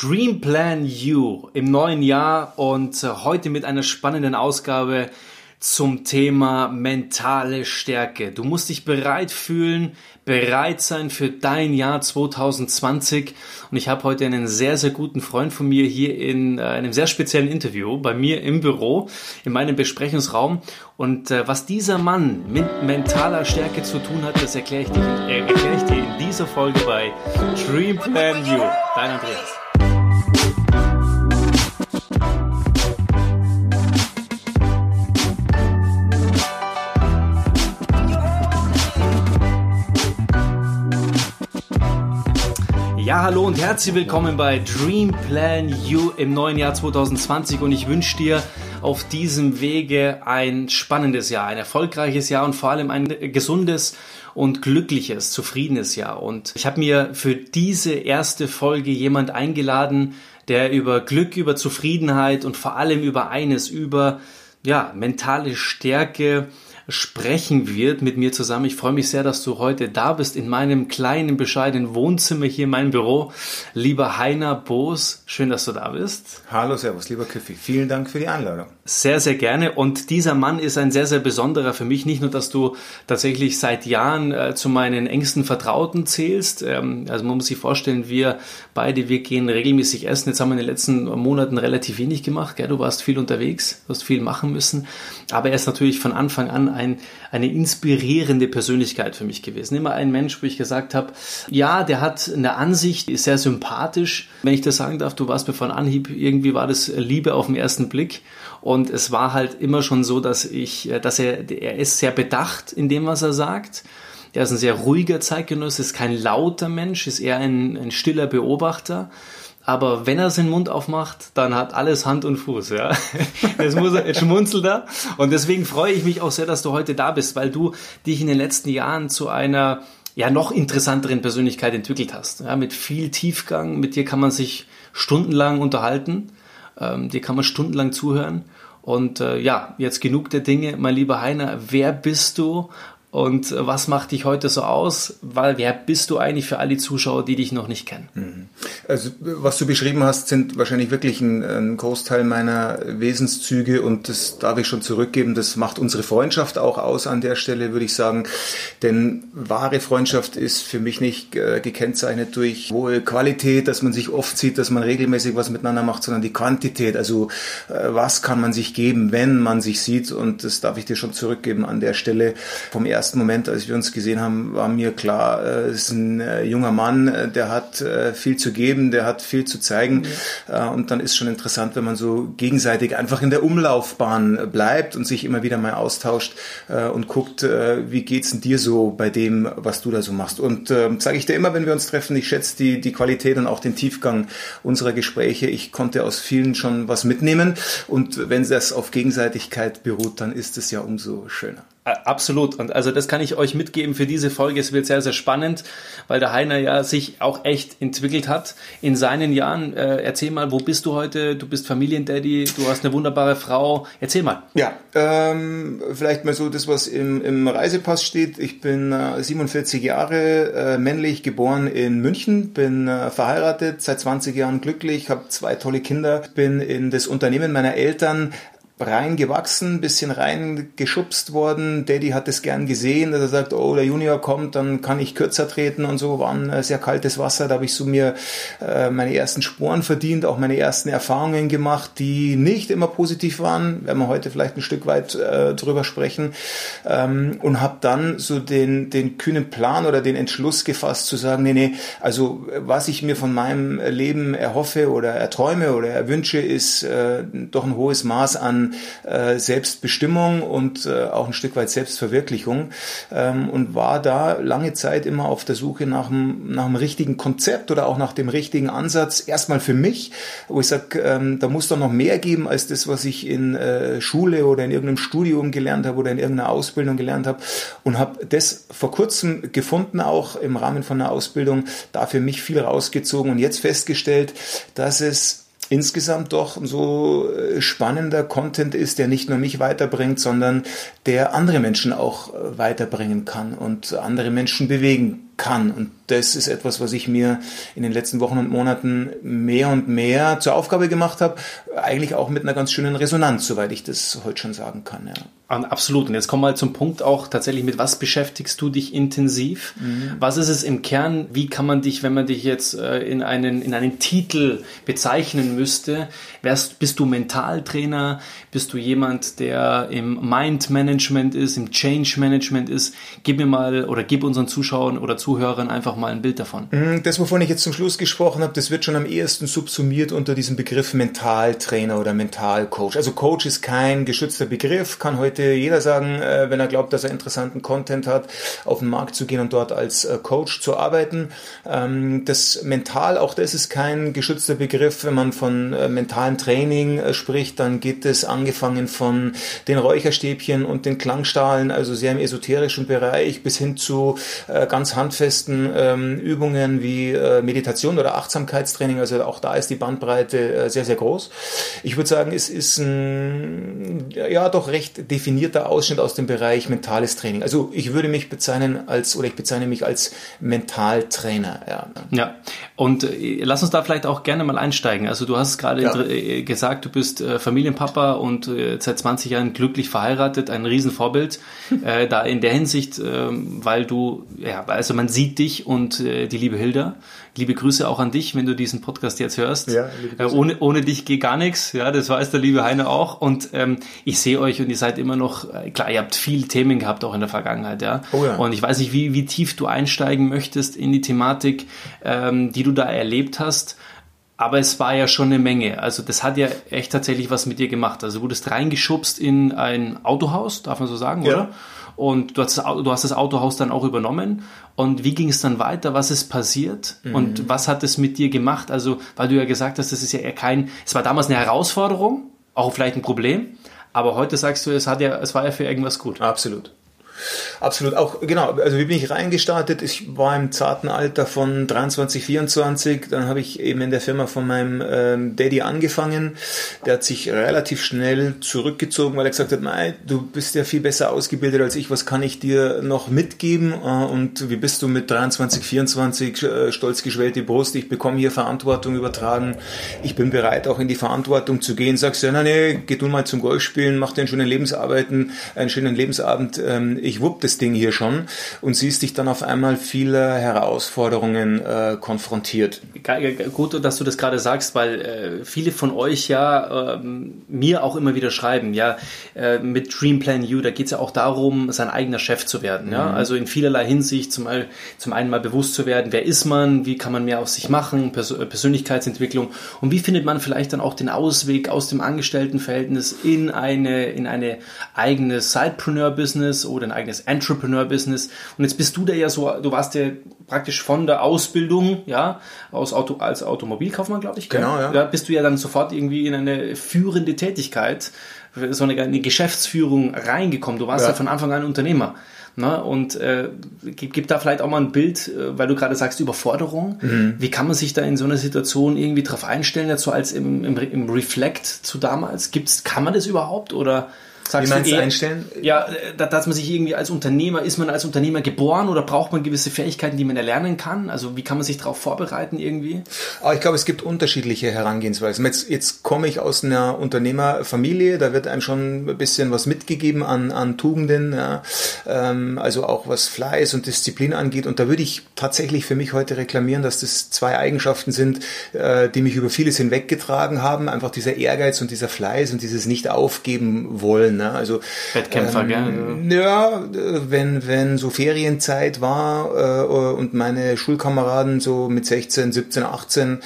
Dream Plan You im neuen Jahr und äh, heute mit einer spannenden Ausgabe zum Thema mentale Stärke. Du musst dich bereit fühlen, bereit sein für dein Jahr 2020. Und ich habe heute einen sehr, sehr guten Freund von mir hier in äh, einem sehr speziellen Interview bei mir im Büro, in meinem Besprechungsraum. Und äh, was dieser Mann mit mentaler Stärke zu tun hat, das erkläre ich, dir, erkläre ich dir in dieser Folge bei Dream Plan You. Dein Andreas. Hallo und herzlich willkommen bei Dream Plan You im neuen Jahr 2020 und ich wünsche dir auf diesem Wege ein spannendes Jahr, ein erfolgreiches Jahr und vor allem ein gesundes und glückliches, zufriedenes Jahr. Und ich habe mir für diese erste Folge jemand eingeladen, der über Glück, über Zufriedenheit und vor allem über eines, über ja, mentale Stärke, sprechen wird mit mir zusammen. Ich freue mich sehr, dass du heute da bist in meinem kleinen, bescheidenen Wohnzimmer hier in meinem Büro. Lieber Heiner Boos, schön, dass du da bist. Hallo, Servus, lieber Küffi. Vielen Dank für die Einladung. Sehr, sehr gerne. Und dieser Mann ist ein sehr, sehr besonderer für mich. Nicht nur, dass du tatsächlich seit Jahren äh, zu meinen engsten Vertrauten zählst. Ähm, also man muss sich vorstellen, wir beide, wir gehen regelmäßig essen. Jetzt haben wir in den letzten Monaten relativ wenig gemacht. Gell? Du warst viel unterwegs, hast viel machen müssen. Aber er ist natürlich von Anfang an ein, eine inspirierende Persönlichkeit für mich gewesen. Immer ein Mensch, wo ich gesagt habe, ja, der hat eine Ansicht, ist sehr sympathisch. Wenn ich das sagen darf, du warst mir von Anhieb, irgendwie war das Liebe auf den ersten Blick. Und es war halt immer schon so, dass ich, dass er, er ist sehr bedacht in dem, was er sagt. Er ist ein sehr ruhiger Zeitgenosse, ist kein lauter Mensch, ist eher ein, ein stiller Beobachter aber wenn er seinen Mund aufmacht, dann hat alles Hand und Fuß, ja. Jetzt muss er, jetzt schmunzelt er. Und deswegen freue ich mich auch sehr, dass du heute da bist, weil du dich in den letzten Jahren zu einer, ja, noch interessanteren Persönlichkeit entwickelt hast. Ja, mit viel Tiefgang. Mit dir kann man sich stundenlang unterhalten. Ähm, dir kann man stundenlang zuhören. Und äh, ja, jetzt genug der Dinge, mein lieber Heiner. Wer bist du und was macht dich heute so aus? Weil wer bist du eigentlich für alle Zuschauer, die dich noch nicht kennen? Mhm. Also was du beschrieben hast, sind wahrscheinlich wirklich ein, ein, Großteil meiner Wesenszüge und das darf ich schon zurückgeben. Das macht unsere Freundschaft auch aus an der Stelle, würde ich sagen. Denn wahre Freundschaft ist für mich nicht äh, gekennzeichnet durch hohe Qualität, dass man sich oft sieht, dass man regelmäßig was miteinander macht, sondern die Quantität. Also äh, was kann man sich geben, wenn man sich sieht? Und das darf ich dir schon zurückgeben an der Stelle vom ersten ersten Moment, als wir uns gesehen haben, war mir klar, äh, es ist ein äh, junger Mann, äh, der hat äh, viel zu geben, der hat viel zu zeigen. Ja. Äh, und dann ist schon interessant, wenn man so gegenseitig einfach in der Umlaufbahn bleibt und sich immer wieder mal austauscht äh, und guckt, äh, wie geht's denn dir so bei dem, was du da so machst. Und äh, sage ich dir immer, wenn wir uns treffen, ich schätze die, die Qualität und auch den Tiefgang unserer Gespräche. Ich konnte aus vielen schon was mitnehmen. Und wenn das auf Gegenseitigkeit beruht, dann ist es ja umso schöner. Absolut. Und also das kann ich euch mitgeben für diese Folge. Es wird sehr, sehr spannend, weil der Heiner ja sich auch echt entwickelt hat in seinen Jahren. Äh, erzähl mal, wo bist du heute? Du bist Familiendaddy, du hast eine wunderbare Frau. Erzähl mal. Ja, ähm, vielleicht mal so das, was im, im Reisepass steht. Ich bin äh, 47 Jahre äh, männlich, geboren in München, bin äh, verheiratet, seit 20 Jahren glücklich, habe zwei tolle Kinder, bin in das Unternehmen meiner Eltern reingewachsen, bisschen reingeschubst worden. Daddy hat es gern gesehen, dass er sagt, oh, der Junior kommt, dann kann ich kürzer treten und so. War ein äh, sehr kaltes Wasser, da habe ich so mir äh, meine ersten Sporen verdient, auch meine ersten Erfahrungen gemacht, die nicht immer positiv waren. Werden wir heute vielleicht ein Stück weit äh, drüber sprechen. Ähm, und habe dann so den, den kühnen Plan oder den Entschluss gefasst zu sagen, nee, nee, also was ich mir von meinem Leben erhoffe oder erträume oder erwünsche, ist äh, doch ein hohes Maß an äh, Selbstbestimmung und äh, auch ein Stück weit Selbstverwirklichung ähm, und war da lange Zeit immer auf der Suche nach einem, nach einem richtigen Konzept oder auch nach dem richtigen Ansatz. Erstmal für mich, wo ich sage, ähm, da muss doch noch mehr geben als das, was ich in äh, Schule oder in irgendeinem Studium gelernt habe oder in irgendeiner Ausbildung gelernt habe und habe das vor kurzem gefunden, auch im Rahmen von einer Ausbildung, da für mich viel rausgezogen und jetzt festgestellt, dass es insgesamt doch so äh, spannender Content ist, der nicht nur mich weiterbringt, sondern der andere Menschen auch äh, weiterbringen kann und andere Menschen bewegen kann. Und das ist etwas, was ich mir in den letzten Wochen und Monaten mehr und mehr zur Aufgabe gemacht habe. Eigentlich auch mit einer ganz schönen Resonanz, soweit ich das heute schon sagen kann. Ja. Absolut. Und jetzt kommen wir zum Punkt auch tatsächlich mit, was beschäftigst du dich intensiv? Mhm. Was ist es im Kern? Wie kann man dich, wenn man dich jetzt äh, in einen, in einen Titel bezeichnen müsste, wärst, bist du Mentaltrainer? Bist du jemand, der im Mind Management ist, im Change Management ist? Gib mir mal oder gib unseren Zuschauern oder Zuhörern einfach mal ein Bild davon. Mhm, das, wovon ich jetzt zum Schluss gesprochen habe, das wird schon am ehesten subsumiert unter diesem Begriff Mentaltrainer oder Mentalcoach. Also Coach ist kein geschützter Begriff, kann heute jeder sagen, äh, wenn er glaubt, dass er interessanten Content hat, auf den Markt zu gehen und dort als äh, Coach zu arbeiten. Ähm, das Mental, auch das ist kein geschützter Begriff. Wenn man von äh, mentalen Training spricht, dann geht es angefangen von den Räucherstäbchen und den Klangstahlen, also sehr im esoterischen Bereich, bis hin zu ganz handfesten ähm, Übungen wie Meditation oder Achtsamkeitstraining. Also auch da ist die Bandbreite sehr, sehr groß. Ich würde sagen, es ist ein ja doch recht definiert definierter Ausschnitt aus dem Bereich mentales Training. Also ich würde mich bezeichnen als, oder ich bezeichne mich als Mentaltrainer. Ja, ja. und äh, lass uns da vielleicht auch gerne mal einsteigen. Also du hast gerade ja. Äh, gesagt, du bist äh, Familienpapa und äh, seit 20 Jahren glücklich verheiratet, ein Riesenvorbild. äh, da in der Hinsicht, ähm, weil du, ja, also man sieht dich und äh, die liebe Hilda Liebe Grüße auch an dich, wenn du diesen Podcast jetzt hörst. Ja, äh, ohne, ohne dich geht gar nichts. Ja, das weiß der liebe Heine auch. Und ähm, ich sehe euch und ihr seid immer noch, äh, klar, ihr habt viele Themen gehabt auch in der Vergangenheit, ja. Oh ja. Und ich weiß nicht, wie, wie tief du einsteigen möchtest in die Thematik, ähm, die du da erlebt hast. Aber es war ja schon eine Menge. Also das hat ja echt tatsächlich was mit dir gemacht. Also du wurdest reingeschubst in ein Autohaus, darf man so sagen, ja. oder? Und du hast, du hast das Autohaus dann auch übernommen. Und wie ging es dann weiter? Was ist passiert? Mhm. Und was hat es mit dir gemacht? Also, weil du ja gesagt hast, das ist ja eher kein, es war damals eine Herausforderung, auch vielleicht ein Problem. Aber heute sagst du, es hat ja, es war ja für irgendwas gut. Absolut. Absolut, auch genau. Also wie bin ich reingestartet? Ich war im zarten Alter von 23, 24. Dann habe ich eben in der Firma von meinem ähm, Daddy angefangen. Der hat sich relativ schnell zurückgezogen, weil er gesagt hat, nein, du bist ja viel besser ausgebildet als ich. Was kann ich dir noch mitgeben? Äh, und wie bist du mit 23, 24 äh, stolz geschwellte Brust? Ich bekomme hier Verantwortung übertragen. Ich bin bereit, auch in die Verantwortung zu gehen. Sagst du, ja, nein, nee, geh du mal zum Golf spielen, mach dir einen schönen Lebensarbeiten, einen schönen Lebensabend. Ähm, ich wupp das Ding hier schon und siehst dich dann auf einmal viele Herausforderungen äh, konfrontiert. Gut, dass du das gerade sagst, weil äh, viele von euch ja äh, mir auch immer wieder schreiben, ja, äh, mit Dream Plan You, da geht es ja auch darum, sein eigener Chef zu werden. Ja? Mhm. Also in vielerlei Hinsicht zum, zum einen mal bewusst zu werden, wer ist man, wie kann man mehr aus sich machen, Pers Persönlichkeitsentwicklung und wie findet man vielleicht dann auch den Ausweg aus dem Angestelltenverhältnis in eine, in eine eigene Sidepreneur-Business oder ein eigenes Entrepreneur-Business. Und jetzt bist du da ja so, du warst ja praktisch von der Ausbildung, ja, aus Auto, als Automobilkaufmann, glaube ich. Genau, ja. ja. Bist du ja dann sofort irgendwie in eine führende Tätigkeit, so eine, eine Geschäftsführung reingekommen. Du warst ja, ja von Anfang an Unternehmer. Ne? Und äh, gib, gib da vielleicht auch mal ein Bild, äh, weil du gerade sagst, Überforderung. Mhm. Wie kann man sich da in so einer Situation irgendwie drauf einstellen, jetzt so als im, im, im Reflect zu damals? Gibt's, kann man das überhaupt oder Sagst Wie meinst du eh, einstellen? Ja, dass man sich irgendwie als Unternehmer, ist man als Unternehmer geboren oder braucht man gewisse Fähigkeiten, die man erlernen kann? Also wie kann man sich darauf vorbereiten irgendwie? Aber ich glaube, es gibt unterschiedliche Herangehensweisen. Jetzt, jetzt komme ich aus einer Unternehmerfamilie, da wird einem schon ein bisschen was mitgegeben an, an Tugenden, ja. ähm, also auch was Fleiß und Disziplin angeht. Und da würde ich tatsächlich für mich heute reklamieren, dass das zwei Eigenschaften sind, äh, die mich über vieles hinweggetragen haben. Einfach dieser Ehrgeiz und dieser Fleiß und dieses Nicht-Aufgeben wollen. Ne? Also, Wettkämpfer, ähm, gell? Ja, wenn, wenn so Ferienzeit war äh, und meine Schulkameraden so mit 16, 17, 18,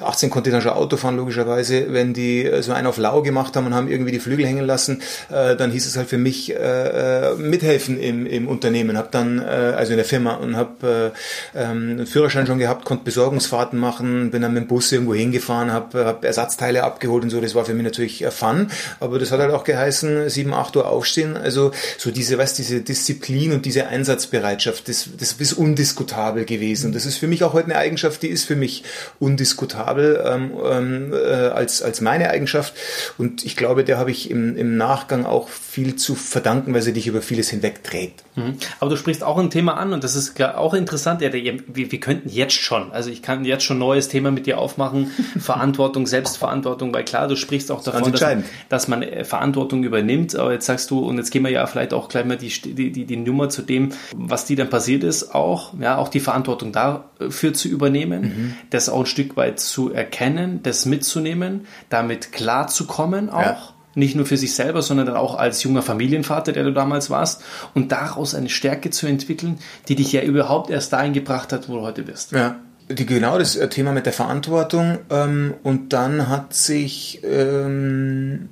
18 konnte ich dann schon Auto fahren, logischerweise, wenn die äh, so einen auf lau gemacht haben und haben irgendwie die Flügel hängen lassen, äh, dann hieß es halt für mich äh, äh mithelfen im, im Unternehmen. Hab dann, äh, also in der Firma und habe äh, ähm, einen Führerschein schon gehabt, konnte Besorgungsfahrten machen, bin dann mit dem Bus irgendwo hingefahren, habe hab Ersatzteile abgeholt und so. Das war für mich natürlich Fun, aber das hat halt auch geheißen, sieben, acht Uhr aufstehen. Also so diese, was diese Disziplin und diese Einsatzbereitschaft, das, das ist undiskutabel gewesen. Und das ist für mich auch heute eine Eigenschaft, die ist für mich undiskutabel ähm, ähm, äh, als, als meine Eigenschaft. Und ich glaube, der habe ich im, im Nachgang auch viel zu verdanken, weil sie dich über vieles hinwegträgt. Mhm. Aber du sprichst auch ein Thema an und das ist auch interessant. Ja, wir, wir könnten jetzt schon, also ich kann jetzt schon ein neues Thema mit dir aufmachen. Verantwortung, Selbstverantwortung, weil klar, du sprichst auch davon, dass, dass, man äh, Verantwortung übernimmt. Aber jetzt sagst du, und jetzt gehen wir ja vielleicht auch gleich mal die, die, die, die Nummer zu dem, was dir dann passiert ist, auch, ja, auch die Verantwortung dafür zu übernehmen, mhm. das auch ein Stück weit zu erkennen, das mitzunehmen, damit klarzukommen auch. Ja nicht nur für sich selber, sondern dann auch als junger Familienvater, der du damals warst, und daraus eine Stärke zu entwickeln, die dich ja überhaupt erst dahin gebracht hat, wo du heute bist. Ja. Die, genau das äh, Thema mit der Verantwortung. Ähm, und dann hat sich ähm,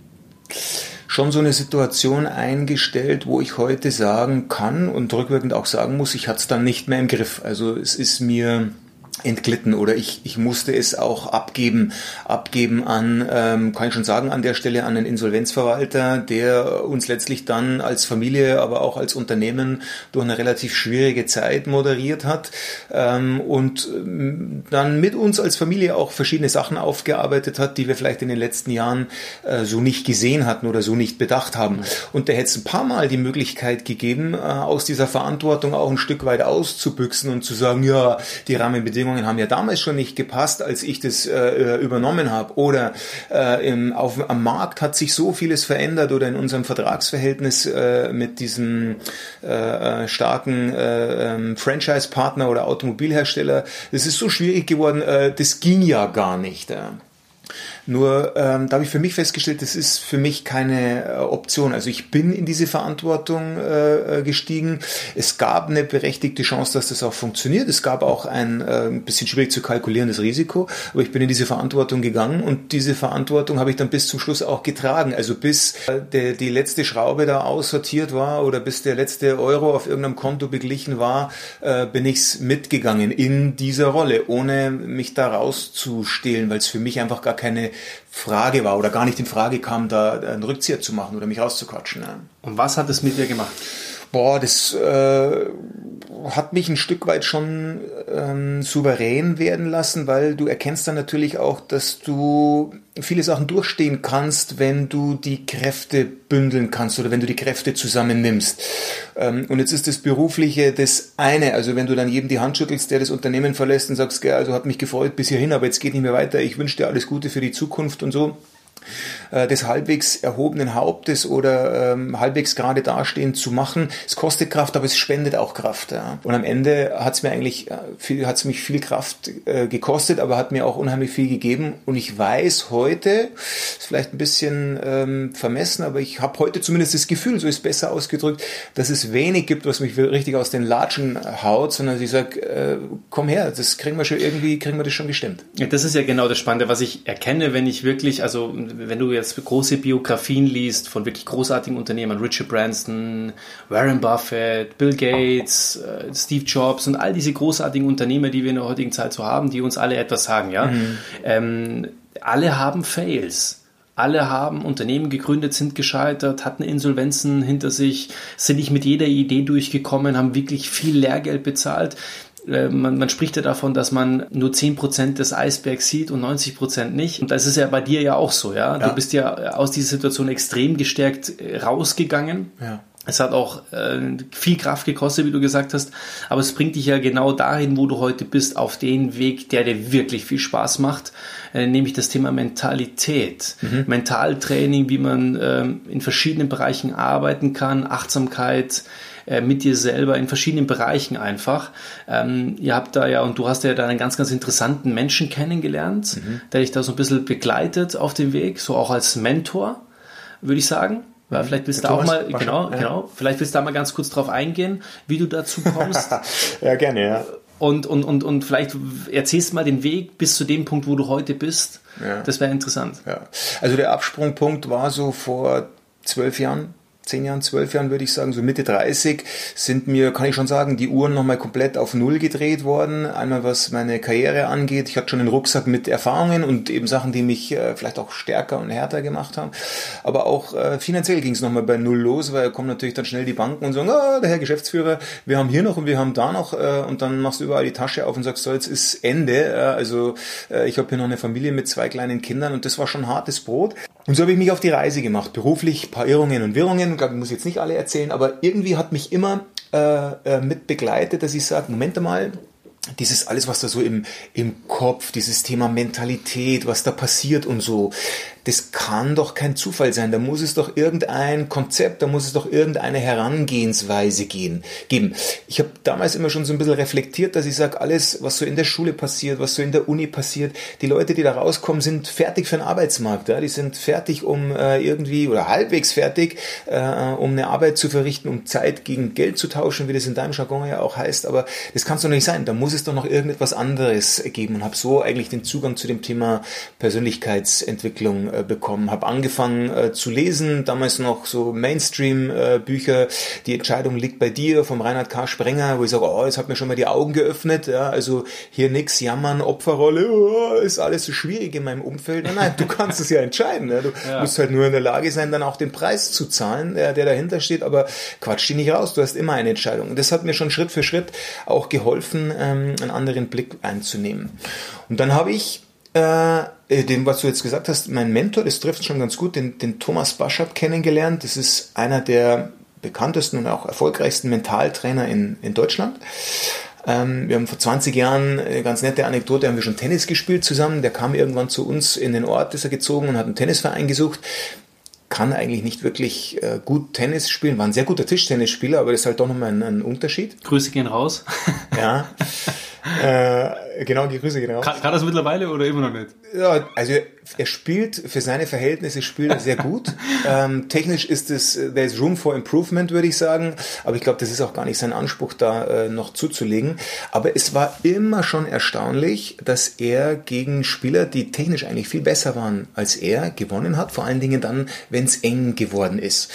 schon so eine Situation eingestellt, wo ich heute sagen kann und rückwirkend auch sagen muss, ich hatte es dann nicht mehr im Griff. Also es ist mir entglitten oder ich, ich musste es auch abgeben, abgeben an, ähm, kann ich schon sagen, an der Stelle an den Insolvenzverwalter, der uns letztlich dann als Familie, aber auch als Unternehmen durch eine relativ schwierige Zeit moderiert hat ähm, und ähm, dann mit uns als Familie auch verschiedene Sachen aufgearbeitet hat, die wir vielleicht in den letzten Jahren äh, so nicht gesehen hatten oder so nicht bedacht haben. Und der hätte es ein paar Mal die Möglichkeit gegeben, äh, aus dieser Verantwortung auch ein Stück weit auszubüchsen und zu sagen, ja, die Rahmenbedingungen Rahmenbedingungen haben ja damals schon nicht gepasst, als ich das äh, übernommen habe. Oder äh, im, auf, am Markt hat sich so vieles verändert oder in unserem Vertragsverhältnis äh, mit diesem äh, äh starken äh, ähm, Franchise-Partner oder Automobilhersteller. Das ist so schwierig geworden, äh, das ging ja gar nicht. Ja. Nur ähm, da habe ich für mich festgestellt, das ist für mich keine äh, Option. Also ich bin in diese Verantwortung äh, äh, gestiegen. Es gab eine berechtigte Chance, dass das auch funktioniert. Es gab auch ein äh, bisschen schwierig zu kalkulierendes Risiko, aber ich bin in diese Verantwortung gegangen und diese Verantwortung habe ich dann bis zum Schluss auch getragen. Also bis äh, der, die letzte Schraube da aussortiert war oder bis der letzte Euro auf irgendeinem Konto beglichen war, äh, bin ich's mitgegangen in dieser Rolle, ohne mich da rauszustehlen, weil es für mich einfach gar keine Frage war oder gar nicht in Frage kam, da einen Rückzieher zu machen oder mich rauszuquatschen. Ja. Und was hat es mit dir gemacht? Boah, das äh, hat mich ein Stück weit schon ähm, souverän werden lassen, weil du erkennst dann natürlich auch, dass du viele Sachen durchstehen kannst, wenn du die Kräfte bündeln kannst oder wenn du die Kräfte zusammennimmst. Ähm, und jetzt ist das Berufliche das eine. Also wenn du dann jedem die Hand schüttelst, der das Unternehmen verlässt und sagst, also hat mich gefreut bis hierhin, aber jetzt geht nicht mehr weiter, ich wünsche dir alles Gute für die Zukunft und so äh, des halbwegs erhobenen Hauptes oder ähm, halbwegs gerade dastehend zu machen. Es kostet Kraft, aber es spendet auch Kraft. Ja. Und am Ende hat es mir eigentlich äh, viel, hat es mich viel Kraft äh, gekostet, aber hat mir auch unheimlich viel gegeben. Und ich weiß heute, ist vielleicht ein bisschen ähm, vermessen, aber ich habe heute zumindest das Gefühl, so ist besser ausgedrückt, dass es wenig gibt, was mich richtig aus den Latschen haut, sondern ich sage, äh, komm her, das kriegen wir schon irgendwie, kriegen wir das schon gestimmt. Ja, das ist ja genau das Spannende, was ich erkenne, wenn ich wirklich, also wenn du jetzt große Biografien liest von wirklich großartigen Unternehmern, Richard Branson, Warren Buffett, Bill Gates, äh, Steve Jobs und all diese großartigen Unternehmer, die wir in der heutigen Zeit so haben, die uns alle etwas sagen, ja, mhm. ähm, alle haben Fails. Alle haben Unternehmen gegründet, sind gescheitert, hatten Insolvenzen hinter sich, sind nicht mit jeder Idee durchgekommen, haben wirklich viel Lehrgeld bezahlt. Äh, man, man spricht ja davon, dass man nur 10% des Eisbergs sieht und 90% nicht. Und das ist ja bei dir ja auch so, ja. ja. Du bist ja aus dieser Situation extrem gestärkt äh, rausgegangen. Ja. Es hat auch äh, viel Kraft gekostet, wie du gesagt hast, aber es bringt dich ja genau dahin, wo du heute bist, auf den Weg, der dir wirklich viel Spaß macht, äh, nämlich das Thema Mentalität, mhm. Mentaltraining, wie man ähm, in verschiedenen Bereichen arbeiten kann, Achtsamkeit, äh, mit dir selber in verschiedenen Bereichen einfach. Ähm, ihr habt da ja, und du hast ja da einen ganz, ganz interessanten Menschen kennengelernt, mhm. der dich da so ein bisschen begleitet auf dem Weg, so auch als Mentor, würde ich sagen. Ja, vielleicht willst du auch mal, genau, ja. genau, vielleicht willst du da mal ganz kurz drauf eingehen, wie du dazu kommst. ja, gerne, ja. Und, und, und, und vielleicht erzählst du mal den Weg bis zu dem Punkt, wo du heute bist. Ja. Das wäre interessant. Ja. Also der Absprungpunkt war so vor zwölf Jahren, zehn Jahren, zwölf Jahren würde ich sagen, so Mitte 30, sind mir, kann ich schon sagen, die Uhren nochmal komplett auf Null gedreht worden. Einmal was meine Karriere angeht. Ich hatte schon einen Rucksack mit Erfahrungen und eben Sachen, die mich äh, vielleicht auch stärker und härter gemacht haben. Aber auch äh, finanziell ging es nochmal bei Null los, weil kommen natürlich dann schnell die Banken und sagen, ah, der Herr Geschäftsführer, wir haben hier noch und wir haben da noch äh, und dann machst du überall die Tasche auf und sagst, so, jetzt ist Ende. Äh, also äh, ich habe hier noch eine Familie mit zwei kleinen Kindern und das war schon hartes Brot. Und so habe ich mich auf die Reise gemacht, beruflich, paar Irrungen und Wirrungen. Ich glaube, ich muss jetzt nicht alle erzählen, aber irgendwie hat mich immer äh, äh, mit begleitet, dass ich sage, Moment mal, dieses alles, was da so im, im Kopf, dieses Thema Mentalität, was da passiert und so, das kann doch kein Zufall sein. Da muss es doch irgendein Konzept, da muss es doch irgendeine Herangehensweise gehen, geben. Ich habe damals immer schon so ein bisschen reflektiert, dass ich sage, alles, was so in der Schule passiert, was so in der Uni passiert, die Leute, die da rauskommen, sind fertig für den Arbeitsmarkt. Ja? Die sind fertig, um äh, irgendwie oder halbwegs fertig, äh, um eine Arbeit zu verrichten, um Zeit gegen Geld zu tauschen, wie das in deinem Jargon ja auch heißt. Aber das kann es doch nicht sein. Da muss es doch noch irgendetwas anderes geben und habe so eigentlich den Zugang zu dem Thema Persönlichkeitsentwicklung äh, bekommen. Habe angefangen äh, zu lesen, damals noch so Mainstream-Bücher. Äh, die Entscheidung liegt bei dir vom Reinhard K. Sprenger, wo ich sage, oh, das hat mir schon mal die Augen geöffnet. Ja, also hier nix jammern, Opferrolle, oh, ist alles so schwierig in meinem Umfeld. Nein, nein, du kannst es ja entscheiden. Ja. Du ja. musst halt nur in der Lage sein, dann auch den Preis zu zahlen, der, der dahinter steht. Aber quatsch dich nicht raus, du hast immer eine Entscheidung. Und das hat mir schon Schritt für Schritt auch geholfen, ähm, einen anderen Blick einzunehmen. Und dann habe ich äh, dem, was du jetzt gesagt hast, mein Mentor, das trifft schon ganz gut, den, den Thomas Baschab kennengelernt. Das ist einer der bekanntesten und auch erfolgreichsten Mentaltrainer in, in Deutschland. Ähm, wir haben vor 20 Jahren, eine ganz nette Anekdote, haben wir schon Tennis gespielt zusammen. Der kam irgendwann zu uns in den Ort, ist er gezogen und hat einen Tennisverein gesucht. Kann eigentlich nicht wirklich äh, gut Tennis spielen, war ein sehr guter Tischtennisspieler, aber das ist halt doch nochmal ein, ein Unterschied. Grüße gehen raus. ja. äh, genau, die Grüße gehen raus. Kann, kann das mittlerweile oder immer noch nicht? Ja, also er spielt für seine Verhältnisse spielt er sehr gut. ähm, technisch ist es, there is room for improvement, würde ich sagen. Aber ich glaube, das ist auch gar nicht sein Anspruch, da äh, noch zuzulegen. Aber es war immer schon erstaunlich, dass er gegen Spieler, die technisch eigentlich viel besser waren als er, gewonnen hat. Vor allen Dingen dann, wenn es eng geworden ist.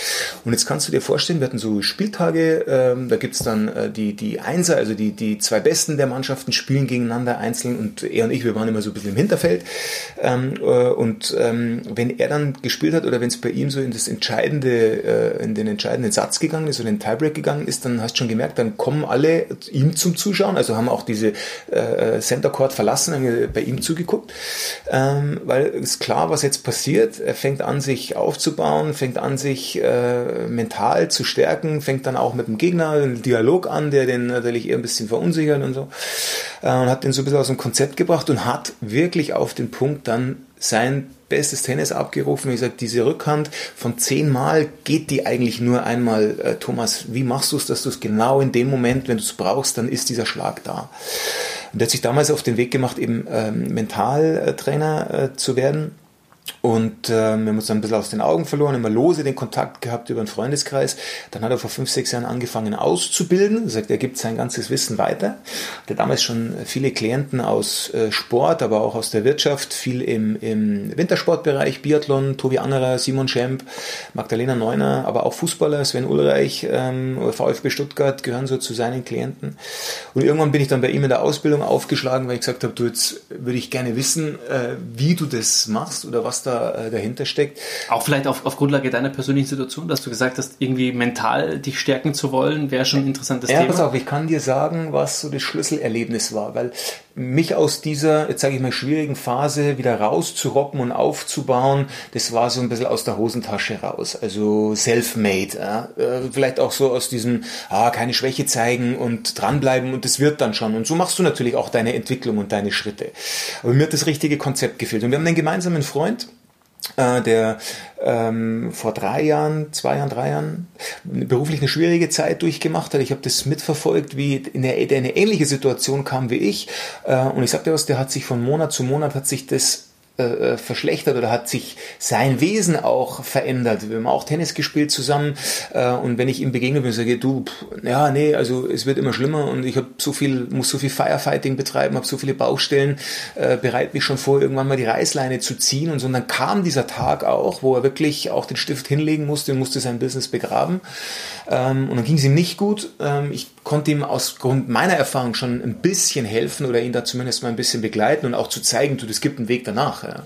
Und jetzt kannst du dir vorstellen, wir hatten so Spieltage, ähm, da gibt's dann äh, die, die Einser, also die, die zwei Besten der Mannschaften spielen gegeneinander einzeln und er und ich, wir waren immer so ein bisschen im Hinterfeld. Ähm, äh, und ähm, wenn er dann gespielt hat oder wenn es bei ihm so in das entscheidende, äh, in den entscheidenden Satz gegangen ist oder in den Tiebreak gegangen ist, dann hast du schon gemerkt, dann kommen alle ihm zum Zuschauen, also haben auch diese äh, Center Court verlassen, haben bei ihm zugeguckt, ähm, weil es klar, was jetzt passiert. Er fängt an, sich aufzubauen, fängt an, sich äh, mental zu stärken, fängt dann auch mit dem Gegner einen Dialog an, der den natürlich eher ein bisschen verunsichert und so äh, und hat den so ein bisschen aus dem Konzept gebracht und hat wirklich auf den Punkt dann sein bestes Tennis abgerufen. Wie gesagt, diese Rückhand von zehnmal geht die eigentlich nur einmal. Äh, Thomas, wie machst du es, dass du es genau in dem Moment, wenn du es brauchst, dann ist dieser Schlag da. Und er hat sich damals auf den Weg gemacht, eben ähm, Mentaltrainer äh, zu werden und äh, wir haben uns dann ein bisschen aus den Augen verloren, immer lose den Kontakt gehabt über einen Freundeskreis. Dann hat er vor fünf, sechs Jahren angefangen auszubilden. Er sagt, er gibt sein ganzes Wissen weiter. Er damals schon viele Klienten aus äh, Sport, aber auch aus der Wirtschaft, viel im, im Wintersportbereich, Biathlon, Tobi Angerer, Simon Schemp, Magdalena Neuner, aber auch Fußballer, Sven Ulreich, ähm, VfB Stuttgart gehören so zu seinen Klienten. Und irgendwann bin ich dann bei ihm in der Ausbildung aufgeschlagen, weil ich gesagt habe, du, jetzt würde ich gerne wissen, äh, wie du das machst oder was was da äh, dahinter steckt. Auch vielleicht auf, auf Grundlage deiner persönlichen Situation, dass du gesagt hast, irgendwie mental dich stärken zu wollen, wäre schon ein interessantes ja, Thema. Pass auf, ich kann dir sagen, was so das Schlüsselerlebnis war, weil mich aus dieser, jetzt sage ich mal, schwierigen Phase wieder rauszuroppen und aufzubauen, das war so ein bisschen aus der Hosentasche raus. Also self-made. Ja? Äh, vielleicht auch so aus diesem, ah, keine Schwäche zeigen und dranbleiben und das wird dann schon. Und so machst du natürlich auch deine Entwicklung und deine Schritte. Aber mir hat das richtige Konzept gefehlt. Und wir haben einen gemeinsamen Freund, der ähm, vor drei Jahren, zwei Jahren, drei Jahren beruflich eine schwierige Zeit durchgemacht hat. Ich habe das mitverfolgt, wie in der, der eine ähnliche Situation kam wie ich. Äh, und ich sagte was, der hat sich von Monat zu Monat hat sich das äh, äh, verschlechtert oder hat sich sein Wesen auch verändert. Wir haben auch Tennis gespielt zusammen äh, und wenn ich ihm begegne bin, sage ich, du, pff, ja, nee, also es wird immer schlimmer und ich habe so viel, muss so viel Firefighting betreiben, habe so viele Baustellen, äh, bereite mich schon vor, irgendwann mal die Reißleine zu ziehen und so. Und dann kam dieser Tag auch, wo er wirklich auch den Stift hinlegen musste und musste sein Business begraben. Ähm, und dann ging es ihm nicht gut. Ähm, ich konnte ihm aus Grund meiner Erfahrung schon ein bisschen helfen oder ihn da zumindest mal ein bisschen begleiten und auch zu zeigen, du, es gibt einen Weg danach. Ja.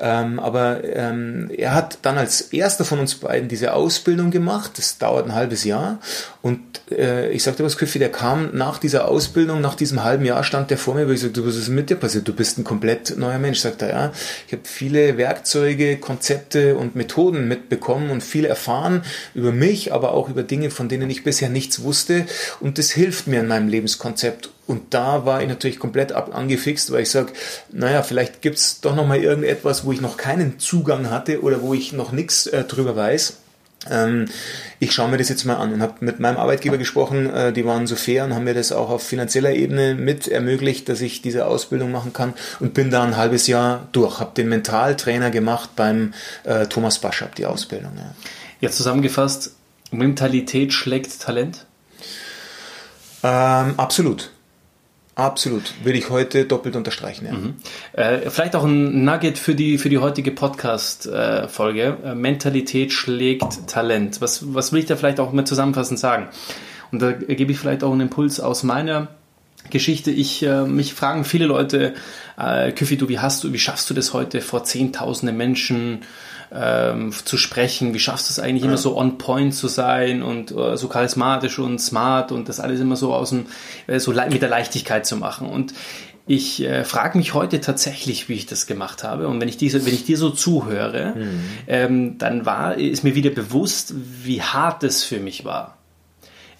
Ähm, aber ähm, er hat dann als erster von uns beiden diese Ausbildung gemacht. Das dauert ein halbes Jahr. Und äh, ich sagte was, Küffi, der kam nach dieser Ausbildung, nach diesem halben Jahr stand der vor mir, wo ich sagte, was ist mit dir passiert? Du bist ein komplett neuer Mensch. Sagt er, ja, ich habe viele Werkzeuge, Konzepte und Methoden mitbekommen und viel erfahren über mich, aber auch über Dinge, von denen ich bisher nichts wusste und das hilft mir in meinem Lebenskonzept. Und da war ich natürlich komplett ab angefixt, weil ich sage, naja, vielleicht gibt es doch noch mal irgendetwas, wo ich noch keinen Zugang hatte oder wo ich noch nichts äh, drüber weiß. Ähm, ich schaue mir das jetzt mal an und habe mit meinem Arbeitgeber gesprochen, äh, die waren so fair und haben mir das auch auf finanzieller Ebene mit ermöglicht, dass ich diese Ausbildung machen kann und bin da ein halbes Jahr durch, habe den Mentaltrainer gemacht beim äh, Thomas Baschab, die Ausbildung. Ja. Jetzt zusammengefasst, Mentalität schlägt Talent? Ähm, absolut. Absolut, würde ich heute doppelt unterstreichen. Ja. Mhm. Äh, vielleicht auch ein Nugget für die, für die heutige Podcast-Folge. Äh, Mentalität schlägt Talent. Was, was will ich da vielleicht auch mal zusammenfassend sagen? Und da gebe ich vielleicht auch einen Impuls aus meiner Geschichte. Ich, äh, mich fragen viele Leute, äh, Küffi, du, wie hast du, wie schaffst du das heute vor zehntausende Menschen ähm, zu sprechen? Wie schaffst du es eigentlich ja. immer so on point zu sein und äh, so charismatisch und smart und das alles immer so aus dem, äh, so mit der Leichtigkeit zu machen? Und ich äh, frage mich heute tatsächlich, wie ich das gemacht habe. Und wenn ich, diese, wenn ich dir so zuhöre, mhm. ähm, dann war, ist mir wieder bewusst, wie hart es für mich war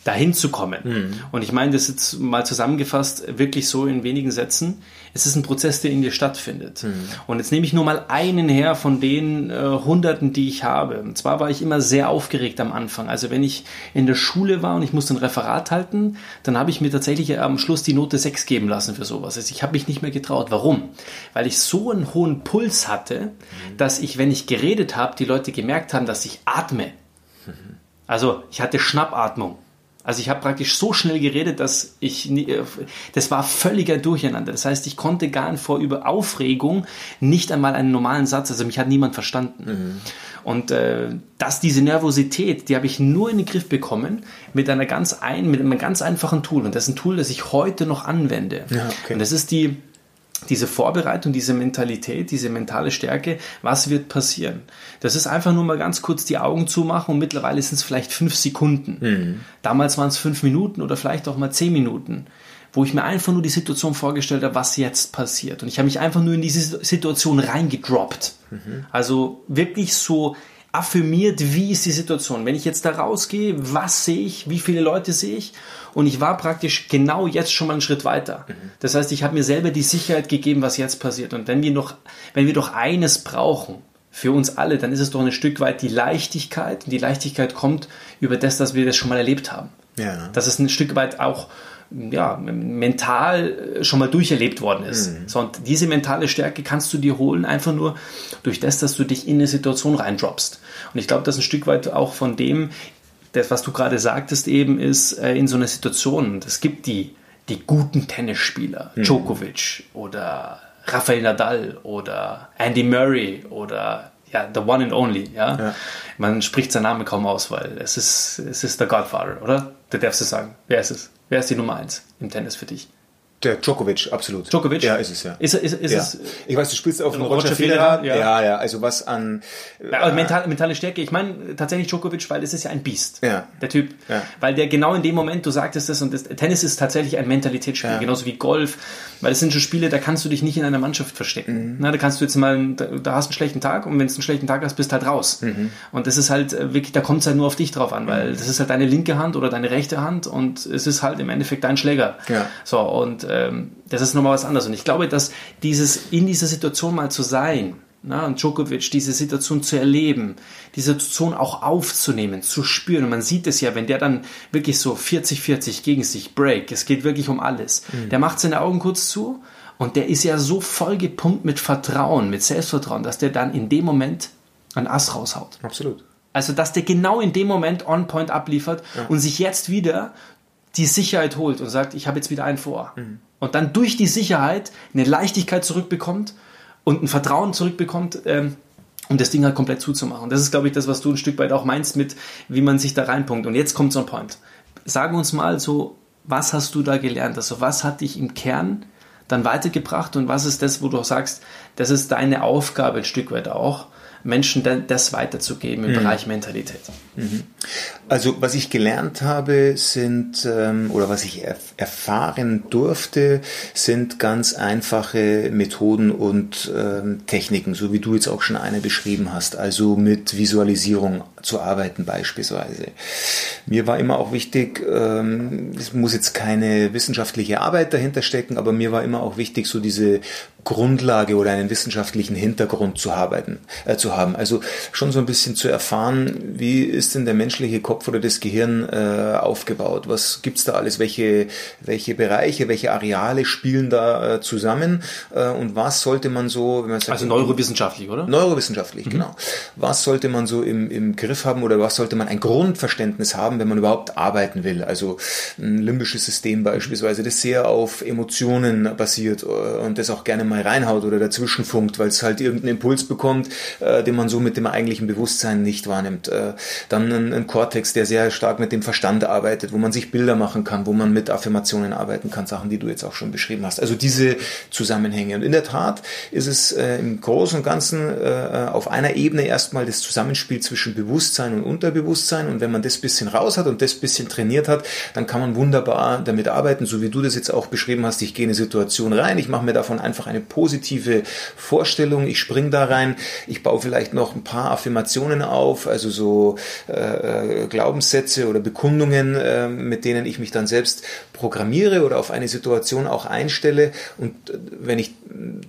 dahin zu kommen. Mhm. Und ich meine das jetzt mal zusammengefasst, wirklich so in wenigen Sätzen. Es ist ein Prozess, der in dir stattfindet. Mhm. Und jetzt nehme ich nur mal einen her von den äh, Hunderten, die ich habe. Und zwar war ich immer sehr aufgeregt am Anfang. Also wenn ich in der Schule war und ich musste ein Referat halten, dann habe ich mir tatsächlich am Schluss die Note 6 geben lassen für sowas. Also ich habe mich nicht mehr getraut. Warum? Weil ich so einen hohen Puls hatte, mhm. dass ich, wenn ich geredet habe, die Leute gemerkt haben, dass ich atme. Mhm. Also ich hatte Schnappatmung. Also ich habe praktisch so schnell geredet, dass ich, äh, das war völliger Durcheinander. Das heißt, ich konnte gar nicht vor über Aufregung nicht einmal einen normalen Satz, also mich hat niemand verstanden. Mhm. Und äh, dass diese Nervosität, die habe ich nur in den Griff bekommen mit einer ganz ein, mit einem ganz einfachen Tool. Und das ist ein Tool, das ich heute noch anwende. Ja, okay. Und das ist die diese Vorbereitung, diese Mentalität, diese mentale Stärke, was wird passieren? Das ist einfach nur mal ganz kurz die Augen zumachen und mittlerweile sind es vielleicht fünf Sekunden. Mhm. Damals waren es fünf Minuten oder vielleicht auch mal zehn Minuten, wo ich mir einfach nur die Situation vorgestellt habe, was jetzt passiert. Und ich habe mich einfach nur in diese Situation reingedroppt. Mhm. Also wirklich so affirmiert, wie ist die Situation. Wenn ich jetzt da rausgehe, was sehe ich, wie viele Leute sehe ich und ich war praktisch genau jetzt schon mal einen Schritt weiter. Mhm. Das heißt, ich habe mir selber die Sicherheit gegeben, was jetzt passiert. Und wenn wir noch, wenn wir doch eines brauchen, für uns alle, dann ist es doch ein Stück weit die Leichtigkeit. Und die Leichtigkeit kommt über das, dass wir das schon mal erlebt haben. Ja. Dass es ein Stück weit auch ja, mental schon mal durcherlebt worden ist. Mhm. So, und diese mentale Stärke kannst du dir holen, einfach nur durch das, dass du dich in eine Situation reindroppst. Und ich glaube, das ist ein Stück weit auch von dem, das, was du gerade sagtest, eben ist äh, in so einer Situation. Es gibt die, die guten Tennisspieler, mhm. Djokovic oder Rafael Nadal oder Andy Murray oder ja, the one and only, ja? ja. Man spricht seinen Namen kaum aus, weil es ist, es ist der Godfather, oder? Da darfst du sagen. Wer ist es? Wer ist die Nummer eins im Tennis für dich? Der Djokovic, absolut. Djokovic? Ja, ist es, ja. Ist, ist, ist ja. es, ich weiß, du spielst auf Roger, Roger Federer. Ja. ja, ja, also was an... Ja, also mentale, mentale Stärke, ich meine tatsächlich Djokovic, weil es ist ja ein Biest, ja. der Typ. Ja. Weil der genau in dem Moment, du sagtest es, und das, Tennis ist tatsächlich ein Mentalitätsspiel, ja. genauso wie Golf, weil es sind schon Spiele, da kannst du dich nicht in einer Mannschaft verstecken. Mhm. Na, da kannst du jetzt mal, da, hast du einen schlechten Tag und wenn du einen schlechten Tag hast, bist du halt raus. Mhm. Und das ist halt äh, wirklich, da kommt es halt nur auf dich drauf an, weil mhm. das ist halt deine linke Hand oder deine rechte Hand und es ist halt im Endeffekt dein Schläger. Ja. So, und ähm, das ist nochmal was anderes. Und ich glaube, dass dieses in dieser Situation mal zu sein, na, und Djokovic, diese Situation zu erleben, diese Situation auch aufzunehmen, zu spüren. Und man sieht es ja, wenn der dann wirklich so 40-40 gegen sich break, es geht wirklich um alles. Mhm. Der macht seine Augen kurz zu Und der ist ja so voll gepumpt mit Vertrauen, mit Selbstvertrauen, dass der dann in dem Moment ein Ass raushaut. Absolut. Also, dass der genau in dem Moment on point abliefert ja. und sich jetzt wieder die Sicherheit holt und sagt, ich habe jetzt wieder einen vor. Mhm. Und dann durch die Sicherheit eine Leichtigkeit zurückbekommt und ein Vertrauen zurückbekommt, ähm, um das Ding halt komplett zuzumachen. Das ist, glaube ich, das, was du ein Stück weit auch meinst mit, wie man sich da reinpunkt. Und jetzt kommt so ein Point. Sagen uns mal so, was hast du da gelernt? Also was hat dich im Kern dann weitergebracht und was ist das, wo du sagst, das ist deine Aufgabe ein Stück weit auch, Menschen das weiterzugeben im mhm. Bereich Mentalität. Mhm. Also was ich gelernt habe, sind ähm, oder was ich erf erfahren durfte, sind ganz einfache Methoden und ähm, Techniken, so wie du jetzt auch schon eine beschrieben hast. Also mit Visualisierung zu arbeiten beispielsweise. Mir war immer auch wichtig, ähm, es muss jetzt keine wissenschaftliche Arbeit dahinter stecken, aber mir war immer auch wichtig, so diese Grundlage oder einen wissenschaftlichen Hintergrund zu haben, äh, zu haben. Also schon so ein bisschen zu erfahren, wie ist denn der menschliche Kopf oder das Gehirn äh, aufgebaut? Was gibt's da alles? Welche, welche Bereiche, welche Areale spielen da äh, zusammen? Äh, und was sollte man so, wenn man sagt, also neurowissenschaftlich, oder? Neurowissenschaftlich, mhm. genau. Was sollte man so im, im Griff haben oder was sollte man ein Grundverständnis haben, wenn man überhaupt arbeiten will? Also ein limbisches System beispielsweise, das sehr auf Emotionen basiert äh, und das auch gerne mal reinhaut oder dazwischen funkt, weil es halt irgendeinen Impuls bekommt, äh, den man so mit dem eigentlichen Bewusstsein nicht wahrnimmt. Äh, dann ein, Cortex, der sehr stark mit dem Verstand arbeitet, wo man sich Bilder machen kann, wo man mit Affirmationen arbeiten kann, Sachen, die du jetzt auch schon beschrieben hast. Also diese Zusammenhänge. Und in der Tat ist es im Großen und Ganzen auf einer Ebene erstmal das Zusammenspiel zwischen Bewusstsein und Unterbewusstsein. Und wenn man das bisschen raus hat und das bisschen trainiert hat, dann kann man wunderbar damit arbeiten, so wie du das jetzt auch beschrieben hast. Ich gehe in eine Situation rein, ich mache mir davon einfach eine positive Vorstellung, ich spring da rein, ich baue vielleicht noch ein paar Affirmationen auf, also so äh, äh, Glaubenssätze oder Bekundungen, äh, mit denen ich mich dann selbst programmiere oder auf eine Situation auch einstelle. Und äh, wenn ich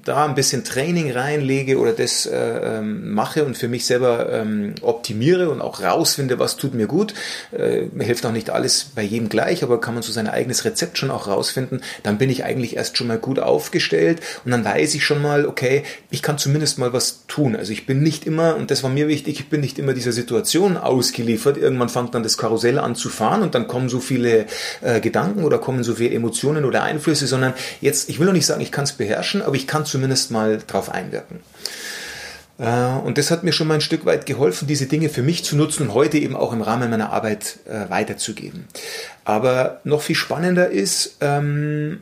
da ein bisschen Training reinlege oder das äh, ähm, mache und für mich selber ähm, optimiere und auch rausfinde, was tut mir gut, äh, mir hilft auch nicht alles bei jedem gleich, aber kann man so sein eigenes Rezept schon auch rausfinden, dann bin ich eigentlich erst schon mal gut aufgestellt und dann weiß ich schon mal, okay, ich kann zumindest mal was tun. Also ich bin nicht immer, und das war mir wichtig, ich bin nicht immer dieser Situation ausgeliefert. Irgendwann fängt dann das Karussell an zu fahren und dann kommen so viele äh, Gedanken oder kommen so viele Emotionen oder Einflüsse, sondern jetzt, ich will noch nicht sagen, ich kann es beherrschen, aber ich kann zumindest mal drauf einwirken. Äh, und das hat mir schon mal ein Stück weit geholfen, diese Dinge für mich zu nutzen und heute eben auch im Rahmen meiner Arbeit äh, weiterzugeben. Aber noch viel spannender ist, ähm,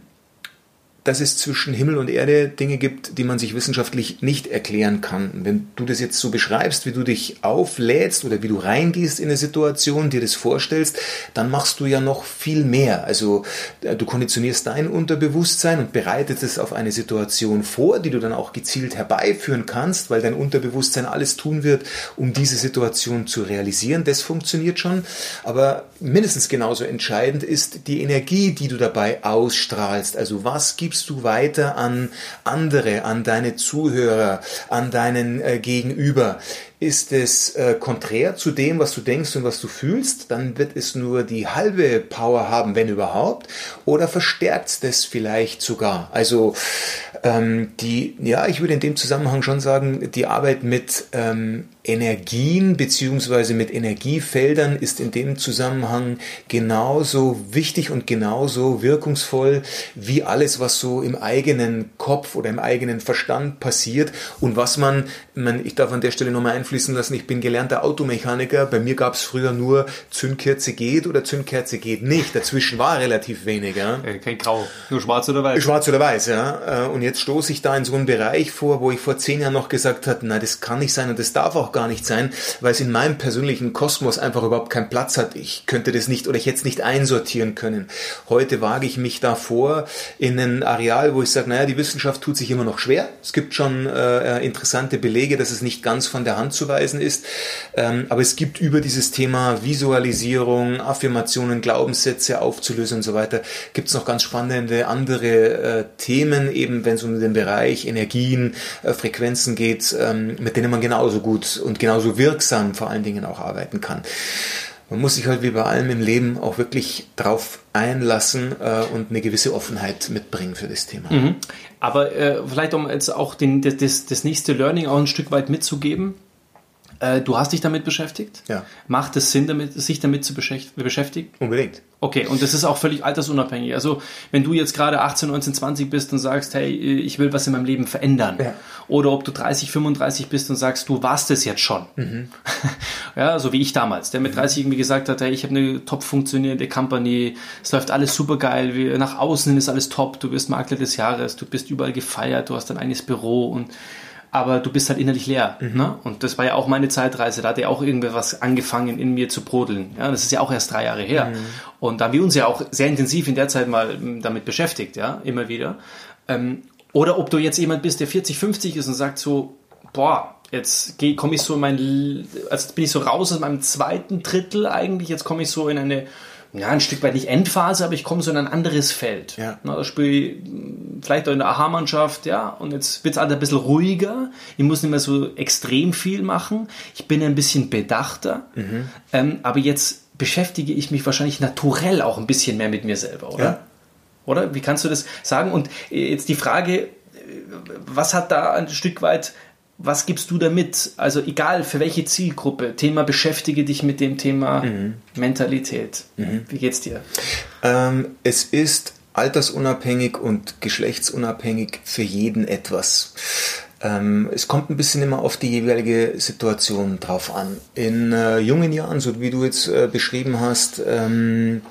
dass es zwischen Himmel und Erde Dinge gibt, die man sich wissenschaftlich nicht erklären kann. Wenn du das jetzt so beschreibst, wie du dich auflädst oder wie du reingehst in eine Situation, dir das vorstellst, dann machst du ja noch viel mehr. Also äh, du konditionierst dein Unterbewusstsein und bereitest es auf eine Situation vor, die du dann auch gezielt herbeiführen kannst, weil dein Unterbewusstsein alles tun wird, um diese Situation zu realisieren. Das funktioniert schon. Aber mindestens genauso entscheidend ist die Energie, die du dabei ausstrahlst. Also was gibt gibst du weiter an andere, an deine Zuhörer, an deinen äh, Gegenüber. Ist es äh, konträr zu dem, was du denkst und was du fühlst, dann wird es nur die halbe Power haben, wenn überhaupt, oder verstärkt es vielleicht sogar. Also ähm, die, ja, ich würde in dem Zusammenhang schon sagen, die Arbeit mit ähm, Energien beziehungsweise mit Energiefeldern ist in dem Zusammenhang genauso wichtig und genauso wirkungsvoll wie alles, was so im eigenen Kopf oder im eigenen Verstand passiert und was man, man ich darf an der Stelle nochmal einfließen lassen, ich bin gelernter Automechaniker, bei mir gab es früher nur Zündkerze geht oder Zündkerze geht nicht, dazwischen war relativ weniger. Äh, kein Grau, nur schwarz oder weiß. Schwarz oder weiß, ja. Äh, und jetzt stoße ich da in so einen Bereich vor, wo ich vor zehn Jahren noch gesagt habe, na, das kann nicht sein und das darf auch gar nicht sein, weil es in meinem persönlichen Kosmos einfach überhaupt keinen Platz hat. Ich könnte das nicht oder ich hätte es nicht einsortieren können. Heute wage ich mich davor in ein Areal, wo ich sage, naja, die Wissenschaft tut sich immer noch schwer. Es gibt schon äh, interessante Belege, dass es nicht ganz von der Hand zu weisen ist. Ähm, aber es gibt über dieses Thema Visualisierung, Affirmationen, Glaubenssätze aufzulösen und so weiter, gibt es noch ganz spannende andere äh, Themen, eben wenn es um den Bereich Energien, äh, Frequenzen geht, ähm, mit denen man genauso gut und genauso wirksam vor allen Dingen auch arbeiten kann. man muss sich halt wie bei allem im Leben auch wirklich drauf einlassen äh, und eine gewisse Offenheit mitbringen für das Thema. Mhm. Aber äh, vielleicht um jetzt auch den, das, das nächste Learning auch ein Stück weit mitzugeben. Äh, du hast dich damit beschäftigt? Ja. Macht es Sinn, damit, sich damit zu beschäftigen? Unbedingt. Okay, und das ist auch völlig altersunabhängig. Also, wenn du jetzt gerade 18, 19, 20 bist und sagst, hey, ich will was in meinem Leben verändern. Ja. Oder ob du 30, 35 bist und sagst, du warst es jetzt schon. Mhm. Ja, so wie ich damals, der mit 30 irgendwie gesagt hat, hey, ich habe eine top funktionierende Company, es läuft alles super geil, nach außen ist alles top, du bist Makler des Jahres, du bist überall gefeiert, du hast dein eigenes Büro und aber du bist halt innerlich leer. Mhm. Ne? Und das war ja auch meine Zeitreise, da hat ja auch irgendwas angefangen in mir zu brodeln. Ja, das ist ja auch erst drei Jahre her. Mhm. Und da haben wir uns ja auch sehr intensiv in der Zeit mal ähm, damit beschäftigt, ja, immer wieder. Ähm, oder ob du jetzt jemand bist, der 40, 50 ist und sagt so, boah, jetzt komme ich so in mein, also bin ich so raus aus meinem zweiten Drittel eigentlich, jetzt komme ich so in eine ja, ein Stück weit nicht Endphase, aber ich komme so in ein anderes Feld. Ja. Na, da spiele ich hm, vielleicht auch in der Aha-Mannschaft, ja, und jetzt wird es alles ein bisschen ruhiger. Ich muss nicht mehr so extrem viel machen. Ich bin ein bisschen bedachter. Mhm. Ähm, aber jetzt beschäftige ich mich wahrscheinlich naturell auch ein bisschen mehr mit mir selber, oder? Ja. Oder? Wie kannst du das sagen? Und äh, jetzt die Frage, äh, was hat da ein Stück weit was gibst du damit? Also egal für welche Zielgruppe, Thema beschäftige dich mit dem Thema mhm. Mentalität. Mhm. Wie geht's dir? Ähm, es ist altersunabhängig und geschlechtsunabhängig für jeden etwas. Ähm, es kommt ein bisschen immer auf die jeweilige Situation drauf an. In äh, jungen Jahren, so wie du jetzt äh, beschrieben hast, ähm,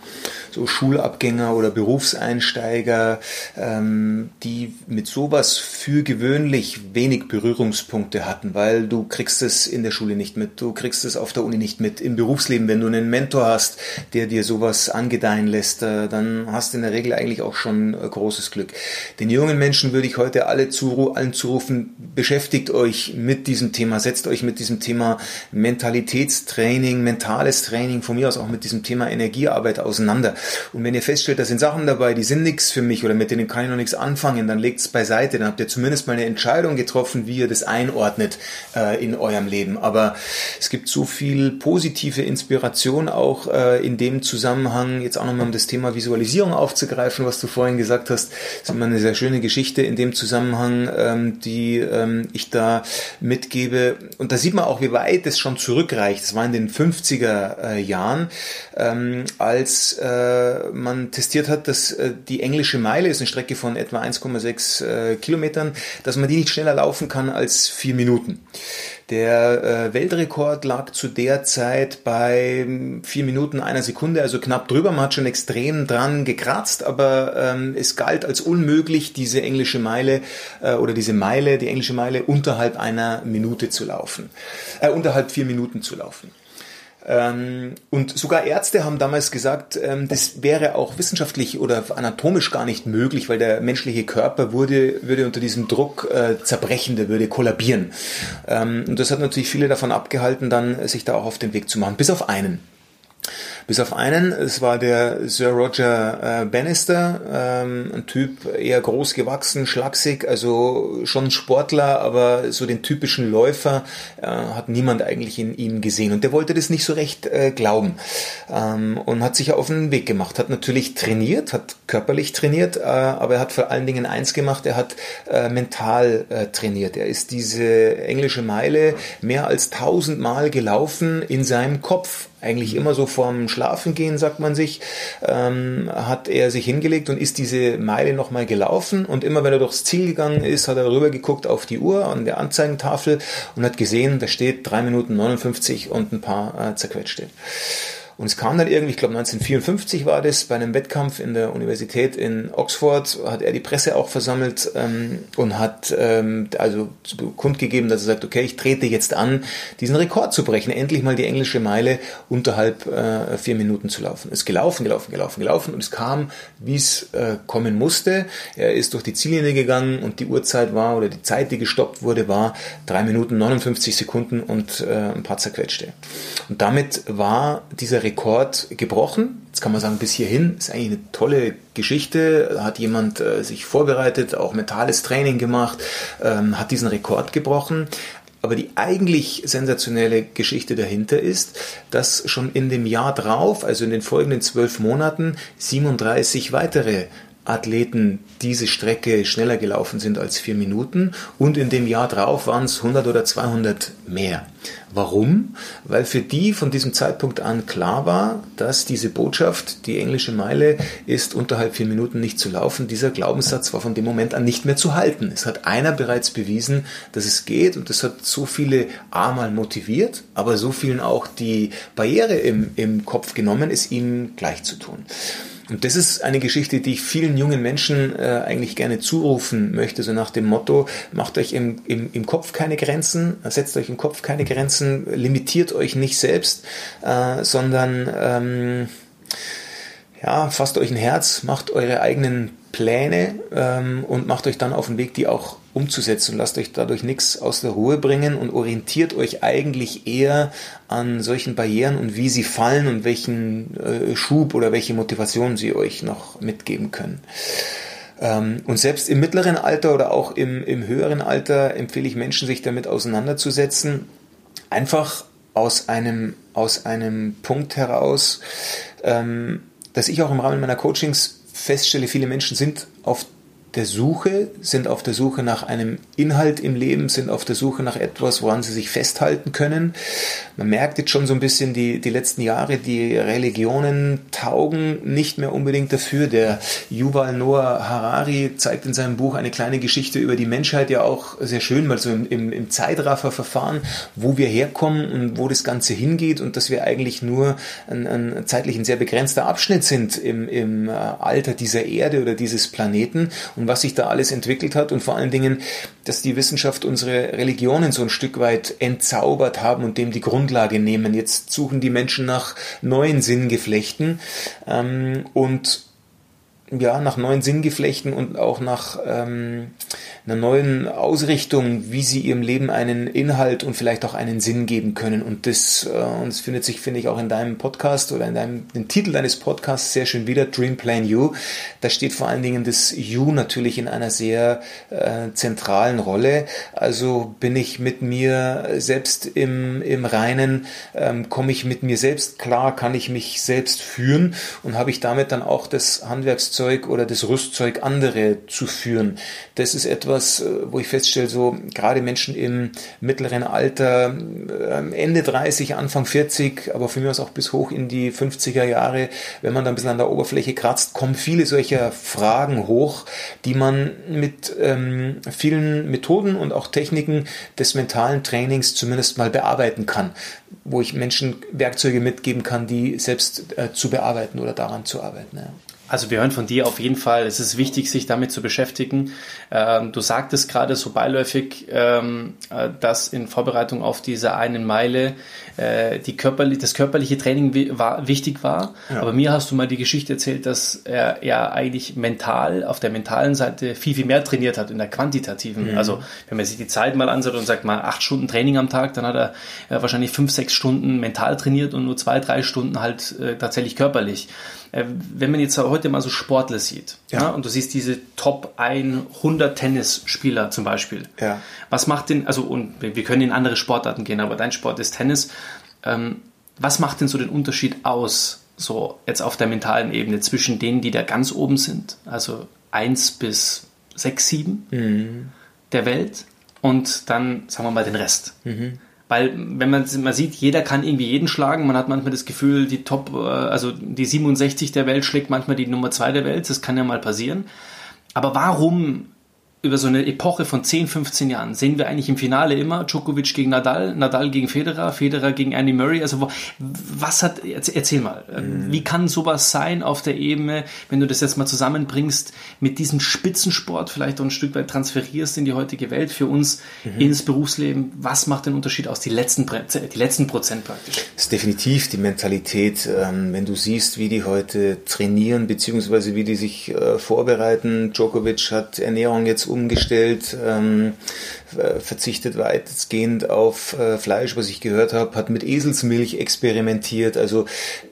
so Schulabgänger oder Berufseinsteiger, ähm, die mit sowas für gewöhnlich wenig Berührungspunkte hatten, weil du kriegst es in der Schule nicht mit, du kriegst es auf der Uni nicht mit. Im Berufsleben, wenn du einen Mentor hast, der dir sowas angedeihen lässt, äh, dann hast du in der Regel eigentlich auch schon äh, großes Glück. Den jungen Menschen würde ich heute alle zu, allen zurufen, beschäftigt euch mit diesem Thema, setzt euch mit diesem Thema Mentalitätstraining, mentales Training, von mir aus auch mit diesem Thema Energiearbeit auseinander. Und wenn ihr feststellt, da sind Sachen dabei, die sind nichts für mich oder mit denen kann ich noch nichts anfangen, dann legt es beiseite. Dann habt ihr zumindest mal eine Entscheidung getroffen, wie ihr das einordnet äh, in eurem Leben. Aber es gibt so viel positive Inspiration auch äh, in dem Zusammenhang, jetzt auch nochmal um das Thema Visualisierung aufzugreifen, was du vorhin gesagt hast. Das ist immer eine sehr schöne Geschichte in dem Zusammenhang, ähm, die ähm, ich da mitgebe. Und da sieht man auch, wie weit es schon zurückreicht. Das war in den 50er äh, Jahren, ähm, als äh, man testiert hat, dass äh, die englische Meile ist eine Strecke von etwa 1,6 äh, Kilometern, dass man die nicht schneller laufen kann als vier Minuten. Der äh, Weltrekord lag zu der Zeit bei vier Minuten einer Sekunde, also knapp drüber. Man hat schon extrem dran gekratzt, aber ähm, es galt als unmöglich, diese englische Meile äh, oder diese Meile, die englische Meile unterhalb einer Minute zu laufen, äh, unterhalb vier Minuten zu laufen. Ähm, und sogar Ärzte haben damals gesagt, ähm, das wäre auch wissenschaftlich oder anatomisch gar nicht möglich, weil der menschliche Körper würde, würde unter diesem Druck äh, zerbrechen, der würde kollabieren. Ähm, und das hat natürlich viele davon abgehalten, dann sich da auch auf den Weg zu machen, bis auf einen. Bis auf einen, es war der Sir Roger äh, Bannister, ähm, ein Typ eher groß gewachsen, schlaksig, also schon Sportler, aber so den typischen Läufer äh, hat niemand eigentlich in ihm gesehen. Und der wollte das nicht so recht äh, glauben ähm, und hat sich auf den Weg gemacht, hat natürlich trainiert, hat körperlich trainiert, äh, aber er hat vor allen Dingen eins gemacht, er hat äh, mental äh, trainiert. Er ist diese englische Meile mehr als tausendmal gelaufen in seinem Kopf eigentlich immer so vorm Schlafengehen, sagt man sich, ähm, hat er sich hingelegt und ist diese Meile nochmal gelaufen und immer wenn er durchs Ziel gegangen ist, hat er rüber geguckt auf die Uhr an der Anzeigentafel und hat gesehen, da steht 3 Minuten 59 und ein paar äh, zerquetschte. Und es kam dann irgendwie, ich glaube 1954 war das, bei einem Wettkampf in der Universität in Oxford, hat er die Presse auch versammelt ähm, und hat ähm, also kundgegeben, dass er sagt, okay, ich trete jetzt an, diesen Rekord zu brechen, endlich mal die englische Meile unterhalb äh, vier Minuten zu laufen. Es ist gelaufen, gelaufen, gelaufen, gelaufen und es kam, wie es äh, kommen musste. Er ist durch die Ziellinie gegangen und die Uhrzeit war, oder die Zeit, die gestoppt wurde, war drei Minuten 59 Sekunden und äh, ein paar zerquetschte. Und damit war dieser Rekord Rekord gebrochen. Jetzt kann man sagen, bis hierhin ist eigentlich eine tolle Geschichte. Hat jemand äh, sich vorbereitet, auch mentales Training gemacht, ähm, hat diesen Rekord gebrochen. aber die eigentlich sensationelle Geschichte dahinter ist, dass schon in dem Jahr drauf, also in den folgenden zwölf Monaten, 37 weitere Athleten diese Strecke schneller gelaufen sind als vier Minuten und in dem Jahr drauf waren es 100 oder 200 mehr. Warum? Weil für die von diesem Zeitpunkt an klar war, dass diese Botschaft, die englische Meile ist unterhalb vier Minuten nicht zu laufen, dieser Glaubenssatz war von dem Moment an nicht mehr zu halten. Es hat einer bereits bewiesen, dass es geht und das hat so viele A mal motiviert, aber so vielen auch die Barriere im, im Kopf genommen, es ihm gleich zu tun. Und das ist eine Geschichte, die ich vielen jungen Menschen äh, eigentlich gerne zurufen möchte, so nach dem Motto, macht euch im, im, im Kopf keine Grenzen, setzt euch im Kopf keine Grenzen, limitiert euch nicht selbst, äh, sondern ähm, ja, fasst euch ein Herz, macht eure eigenen Pläne ähm, und macht euch dann auf den Weg, die auch umzusetzen. Lasst euch dadurch nichts aus der Ruhe bringen und orientiert euch eigentlich eher an solchen Barrieren und wie sie fallen und welchen äh, Schub oder welche Motivation sie euch noch mitgeben können. Ähm, und selbst im mittleren Alter oder auch im, im höheren Alter empfehle ich Menschen, sich damit auseinanderzusetzen. Einfach aus einem, aus einem Punkt heraus, ähm, dass ich auch im Rahmen meiner Coachings feststelle, viele Menschen sind auf der Suche, sind auf der Suche nach einem Inhalt im Leben, sind auf der Suche nach etwas, woran sie sich festhalten können. Man merkt jetzt schon so ein bisschen die, die letzten Jahre, die Religionen taugen nicht mehr unbedingt dafür. Der Yuval Noah Harari zeigt in seinem Buch eine kleine Geschichte über die Menschheit ja auch sehr schön, mal so im, im, im Zeitrafferverfahren, wo wir herkommen und wo das Ganze hingeht und dass wir eigentlich nur ein, ein zeitlich ein sehr begrenzter Abschnitt sind im, im äh, Alter dieser Erde oder dieses Planeten was sich da alles entwickelt hat und vor allen Dingen, dass die Wissenschaft unsere Religionen so ein Stück weit entzaubert haben und dem die Grundlage nehmen. Jetzt suchen die Menschen nach neuen Sinngeflechten ähm, und ja, nach neuen Sinngeflechten und auch nach ähm, einer neuen Ausrichtung, wie sie ihrem Leben einen Inhalt und vielleicht auch einen Sinn geben können. Und das, äh, und das findet sich, finde ich, auch in deinem Podcast oder in deinem den Titel deines Podcasts sehr schön wieder, Dream Plan You. Da steht vor allen Dingen das You natürlich in einer sehr äh, zentralen Rolle. Also bin ich mit mir selbst im, im Reinen, ähm, komme ich mit mir selbst klar, kann ich mich selbst führen und habe ich damit dann auch das Handwerkszeug oder das Rüstzeug, andere zu führen. Das ist etwas, äh, wo ich feststelle, so gerade Menschen im mittleren Alter, ähm, Ende 30, Anfang 40, aber für mich auch bis hoch in die 50er Jahre, wenn man da ein bisschen an der Oberfläche kratzt, kommen viele solcher Fragen hoch, die man mit ähm, vielen Methoden und auch Techniken des mentalen Trainings zumindest mal bearbeiten kann, wo ich Menschen Werkzeuge mitgeben kann, die selbst äh, zu bearbeiten oder daran zu arbeiten. Ja. Also wir hören von dir auf jeden Fall, es ist wichtig, sich damit zu beschäftigen. Ähm, du sagtest gerade so beiläufig, ähm, äh, dass in Vorbereitung auf diese einen Meile äh, die körperlich, das körperliche Training war, wichtig war. Ja. Aber mir hast du mal die Geschichte erzählt, dass er ja eigentlich mental, auf der mentalen Seite viel, viel mehr trainiert hat, in der quantitativen. Mhm. Also wenn man sich die Zeit mal anschaut und sagt mal acht Stunden Training am Tag, dann hat er äh, wahrscheinlich fünf, sechs Stunden mental trainiert und nur zwei, drei Stunden halt tatsächlich körperlich. Äh, wenn man jetzt heute mal so Sportler sieht ja. ja und du siehst diese Top 100 Tennisspieler zum Beispiel, ja. was macht denn, also und wir können in andere Sportarten gehen, aber dein Sport ist Tennis, ähm, was macht denn so den Unterschied aus, so jetzt auf der mentalen Ebene zwischen denen, die da ganz oben sind, also 1 bis 6, 7 mhm. der Welt und dann, sagen wir mal, den Rest? Mhm. Weil, wenn man, man sieht, jeder kann irgendwie jeden schlagen. Man hat manchmal das Gefühl, die Top, äh, also die 67 der Welt schlägt manchmal die Nummer 2 der Welt. Das kann ja mal passieren. Aber warum über so eine Epoche von 10, 15 Jahren sehen wir eigentlich im Finale immer Djokovic gegen Nadal, Nadal gegen Federer, Federer gegen Andy Murray. Also was hat, erzähl mal, mhm. wie kann sowas sein auf der Ebene, wenn du das jetzt mal zusammenbringst mit diesem Spitzensport, vielleicht auch ein Stück weit transferierst in die heutige Welt für uns mhm. ins Berufsleben? Was macht den Unterschied aus, die letzten, die letzten Prozent praktisch? Das ist definitiv die Mentalität. Ähm, wenn du siehst, wie die heute trainieren, beziehungsweise wie die sich äh, vorbereiten. Djokovic hat Ernährung jetzt umgestellt, ähm, verzichtet weitestgehend auf äh, Fleisch, was ich gehört habe, hat mit Eselsmilch experimentiert. Also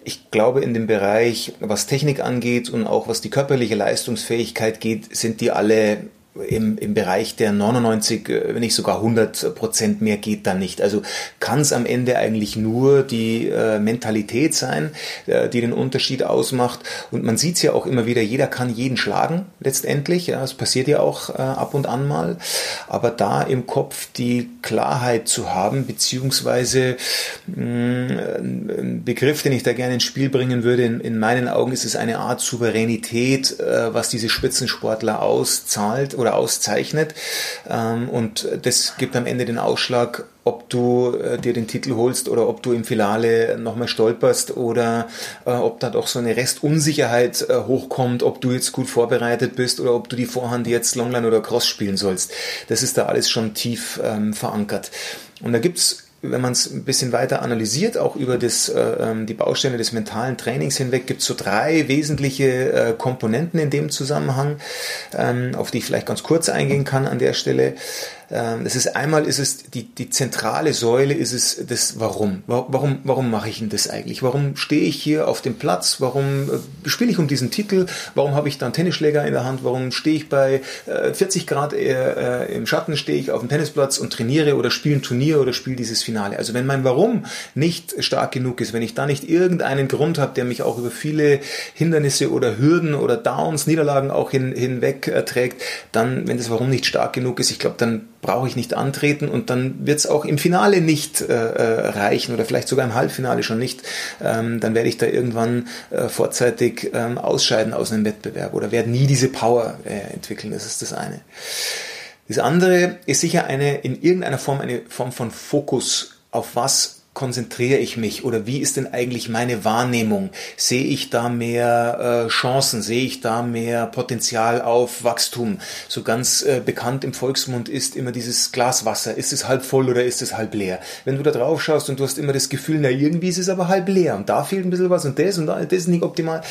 ich glaube, in dem Bereich, was Technik angeht und auch was die körperliche Leistungsfähigkeit geht, sind die alle im, im Bereich der 99, äh, wenn nicht sogar 100 Prozent mehr geht dann nicht. Also kann es am Ende eigentlich nur die äh, Mentalität sein, äh, die den Unterschied ausmacht. Und man sieht es ja auch immer wieder, jeder kann jeden schlagen letztendlich. Ja, das passiert ja auch äh, ab und an mal. Aber da im Kopf die Klarheit zu haben, beziehungsweise mh, mm, ein Begriff, den ich da gerne ins Spiel bringen würde, in, in meinen Augen ist es eine Art Souveränität, äh, was diese Spitzensportler auszahlt oder auszeichnet. Ähm, und das gibt am Ende den Ausschlag, ob du äh, dir den Titel holst oder ob du im Finale nochmal stolperst oder äh, ob da doch so eine Restunsicherheit äh, hochkommt, ob du jetzt gut vorbereitet bist oder ob du die Vorhand jetzt Longline oder Cross spielen sollst. Das ist da alles schon tief ähm, verankert. Und da gibt's wenn man es ein bisschen weiter analysiert, auch über das, äh, ähm, die Bausteine des mentalen Trainings hinweg, gibt es so drei wesentliche äh, Komponenten in dem Zusammenhang, ähm, auf die ich vielleicht ganz kurz eingehen kann an der Stelle. Ähm, das ist einmal ist es die, die zentrale Säule ist es das Warum. Warum, warum mache ich denn das eigentlich? Warum stehe ich hier auf dem Platz? Warum äh, spiele ich um diesen Titel? Warum habe ich da einen Tennisschläger in der Hand? Warum stehe ich bei äh, 40 Grad äh, im Schatten, stehe ich auf dem Tennisplatz und trainiere oder spiele ein Turnier oder spiele dieses Finale? Also wenn mein Warum nicht stark genug ist, wenn ich da nicht irgendeinen Grund habe, der mich auch über viele Hindernisse oder Hürden oder Downs, Niederlagen auch hin, hinweg äh, trägt, dann, wenn das Warum nicht stark genug ist, ich glaube, dann brauche ich nicht antreten und dann wird es auch im Finale nicht äh, äh, reichen oder vielleicht sogar im Halbfinale schon nicht. Ähm, dann werde ich da irgendwann äh, vorzeitig ähm, ausscheiden aus einem Wettbewerb oder werde nie diese Power äh, entwickeln. Das ist das eine. Das andere ist sicher eine in irgendeiner Form eine Form von Fokus auf was konzentriere ich mich oder wie ist denn eigentlich meine Wahrnehmung? Sehe ich da mehr äh, Chancen? Sehe ich da mehr Potenzial auf Wachstum? So ganz äh, bekannt im Volksmund ist immer dieses Glas Wasser. Ist es halb voll oder ist es halb leer? Wenn du da drauf schaust und du hast immer das Gefühl, na irgendwie ist es aber halb leer und da fehlt ein bisschen was und das und da, das ist nicht optimal,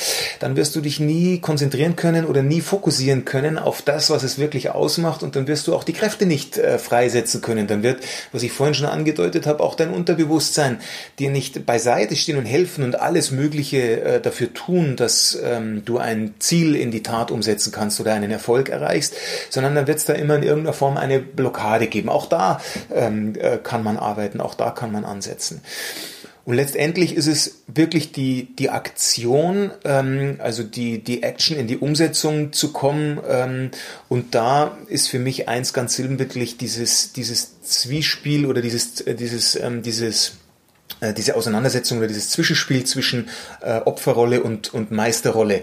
dann wirst du dich nie konzentrieren können oder nie fokussieren können auf das, was es wirklich ausmacht und dann wirst du auch die Kräfte nicht äh, freisetzen können. Dann wird, was ich vorhin schon angedeutet habe, auch dein Unterbewusstsein Bewusstsein dir nicht beiseite stehen und helfen und alles Mögliche äh, dafür tun, dass ähm, du ein Ziel in die Tat umsetzen kannst oder einen Erfolg erreichst, sondern dann wird es da immer in irgendeiner Form eine Blockade geben. Auch da ähm, äh, kann man arbeiten, auch da kann man ansetzen. Und letztendlich ist es wirklich die, die Aktion, ähm, also die, die Action in die Umsetzung zu kommen. Ähm, und da ist für mich eins ganz sinnbildlich dieses, dieses Zwiespel oder dieses, äh, dieses, ähm, dieses diese Auseinandersetzung oder dieses Zwischenspiel zwischen äh, Opferrolle und, und Meisterrolle.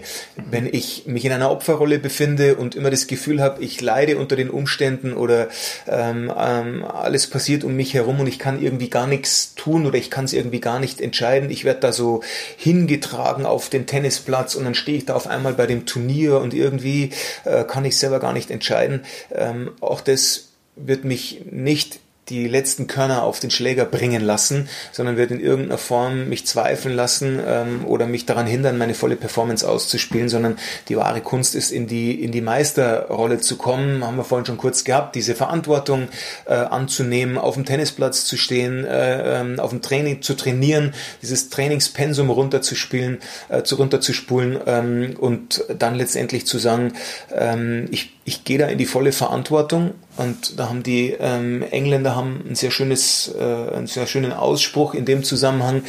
Wenn ich mich in einer Opferrolle befinde und immer das Gefühl habe, ich leide unter den Umständen oder ähm, ähm, alles passiert um mich herum und ich kann irgendwie gar nichts tun oder ich kann es irgendwie gar nicht entscheiden, ich werde da so hingetragen auf den Tennisplatz und dann stehe ich da auf einmal bei dem Turnier und irgendwie äh, kann ich selber gar nicht entscheiden. Ähm, auch das wird mich nicht die letzten Körner auf den Schläger bringen lassen, sondern wird in irgendeiner Form mich zweifeln lassen ähm, oder mich daran hindern, meine volle Performance auszuspielen, sondern die wahre Kunst ist, in die, in die Meisterrolle zu kommen, haben wir vorhin schon kurz gehabt, diese Verantwortung äh, anzunehmen, auf dem Tennisplatz zu stehen, äh, ähm, auf dem Training zu trainieren, dieses Trainingspensum runterzuspielen, äh, zu runterzuspulen ähm, und dann letztendlich zu sagen, ähm, ich ich gehe da in die volle Verantwortung und da haben die ähm, Engländer haben ein sehr schönes, äh, einen sehr schönen Ausspruch in dem Zusammenhang,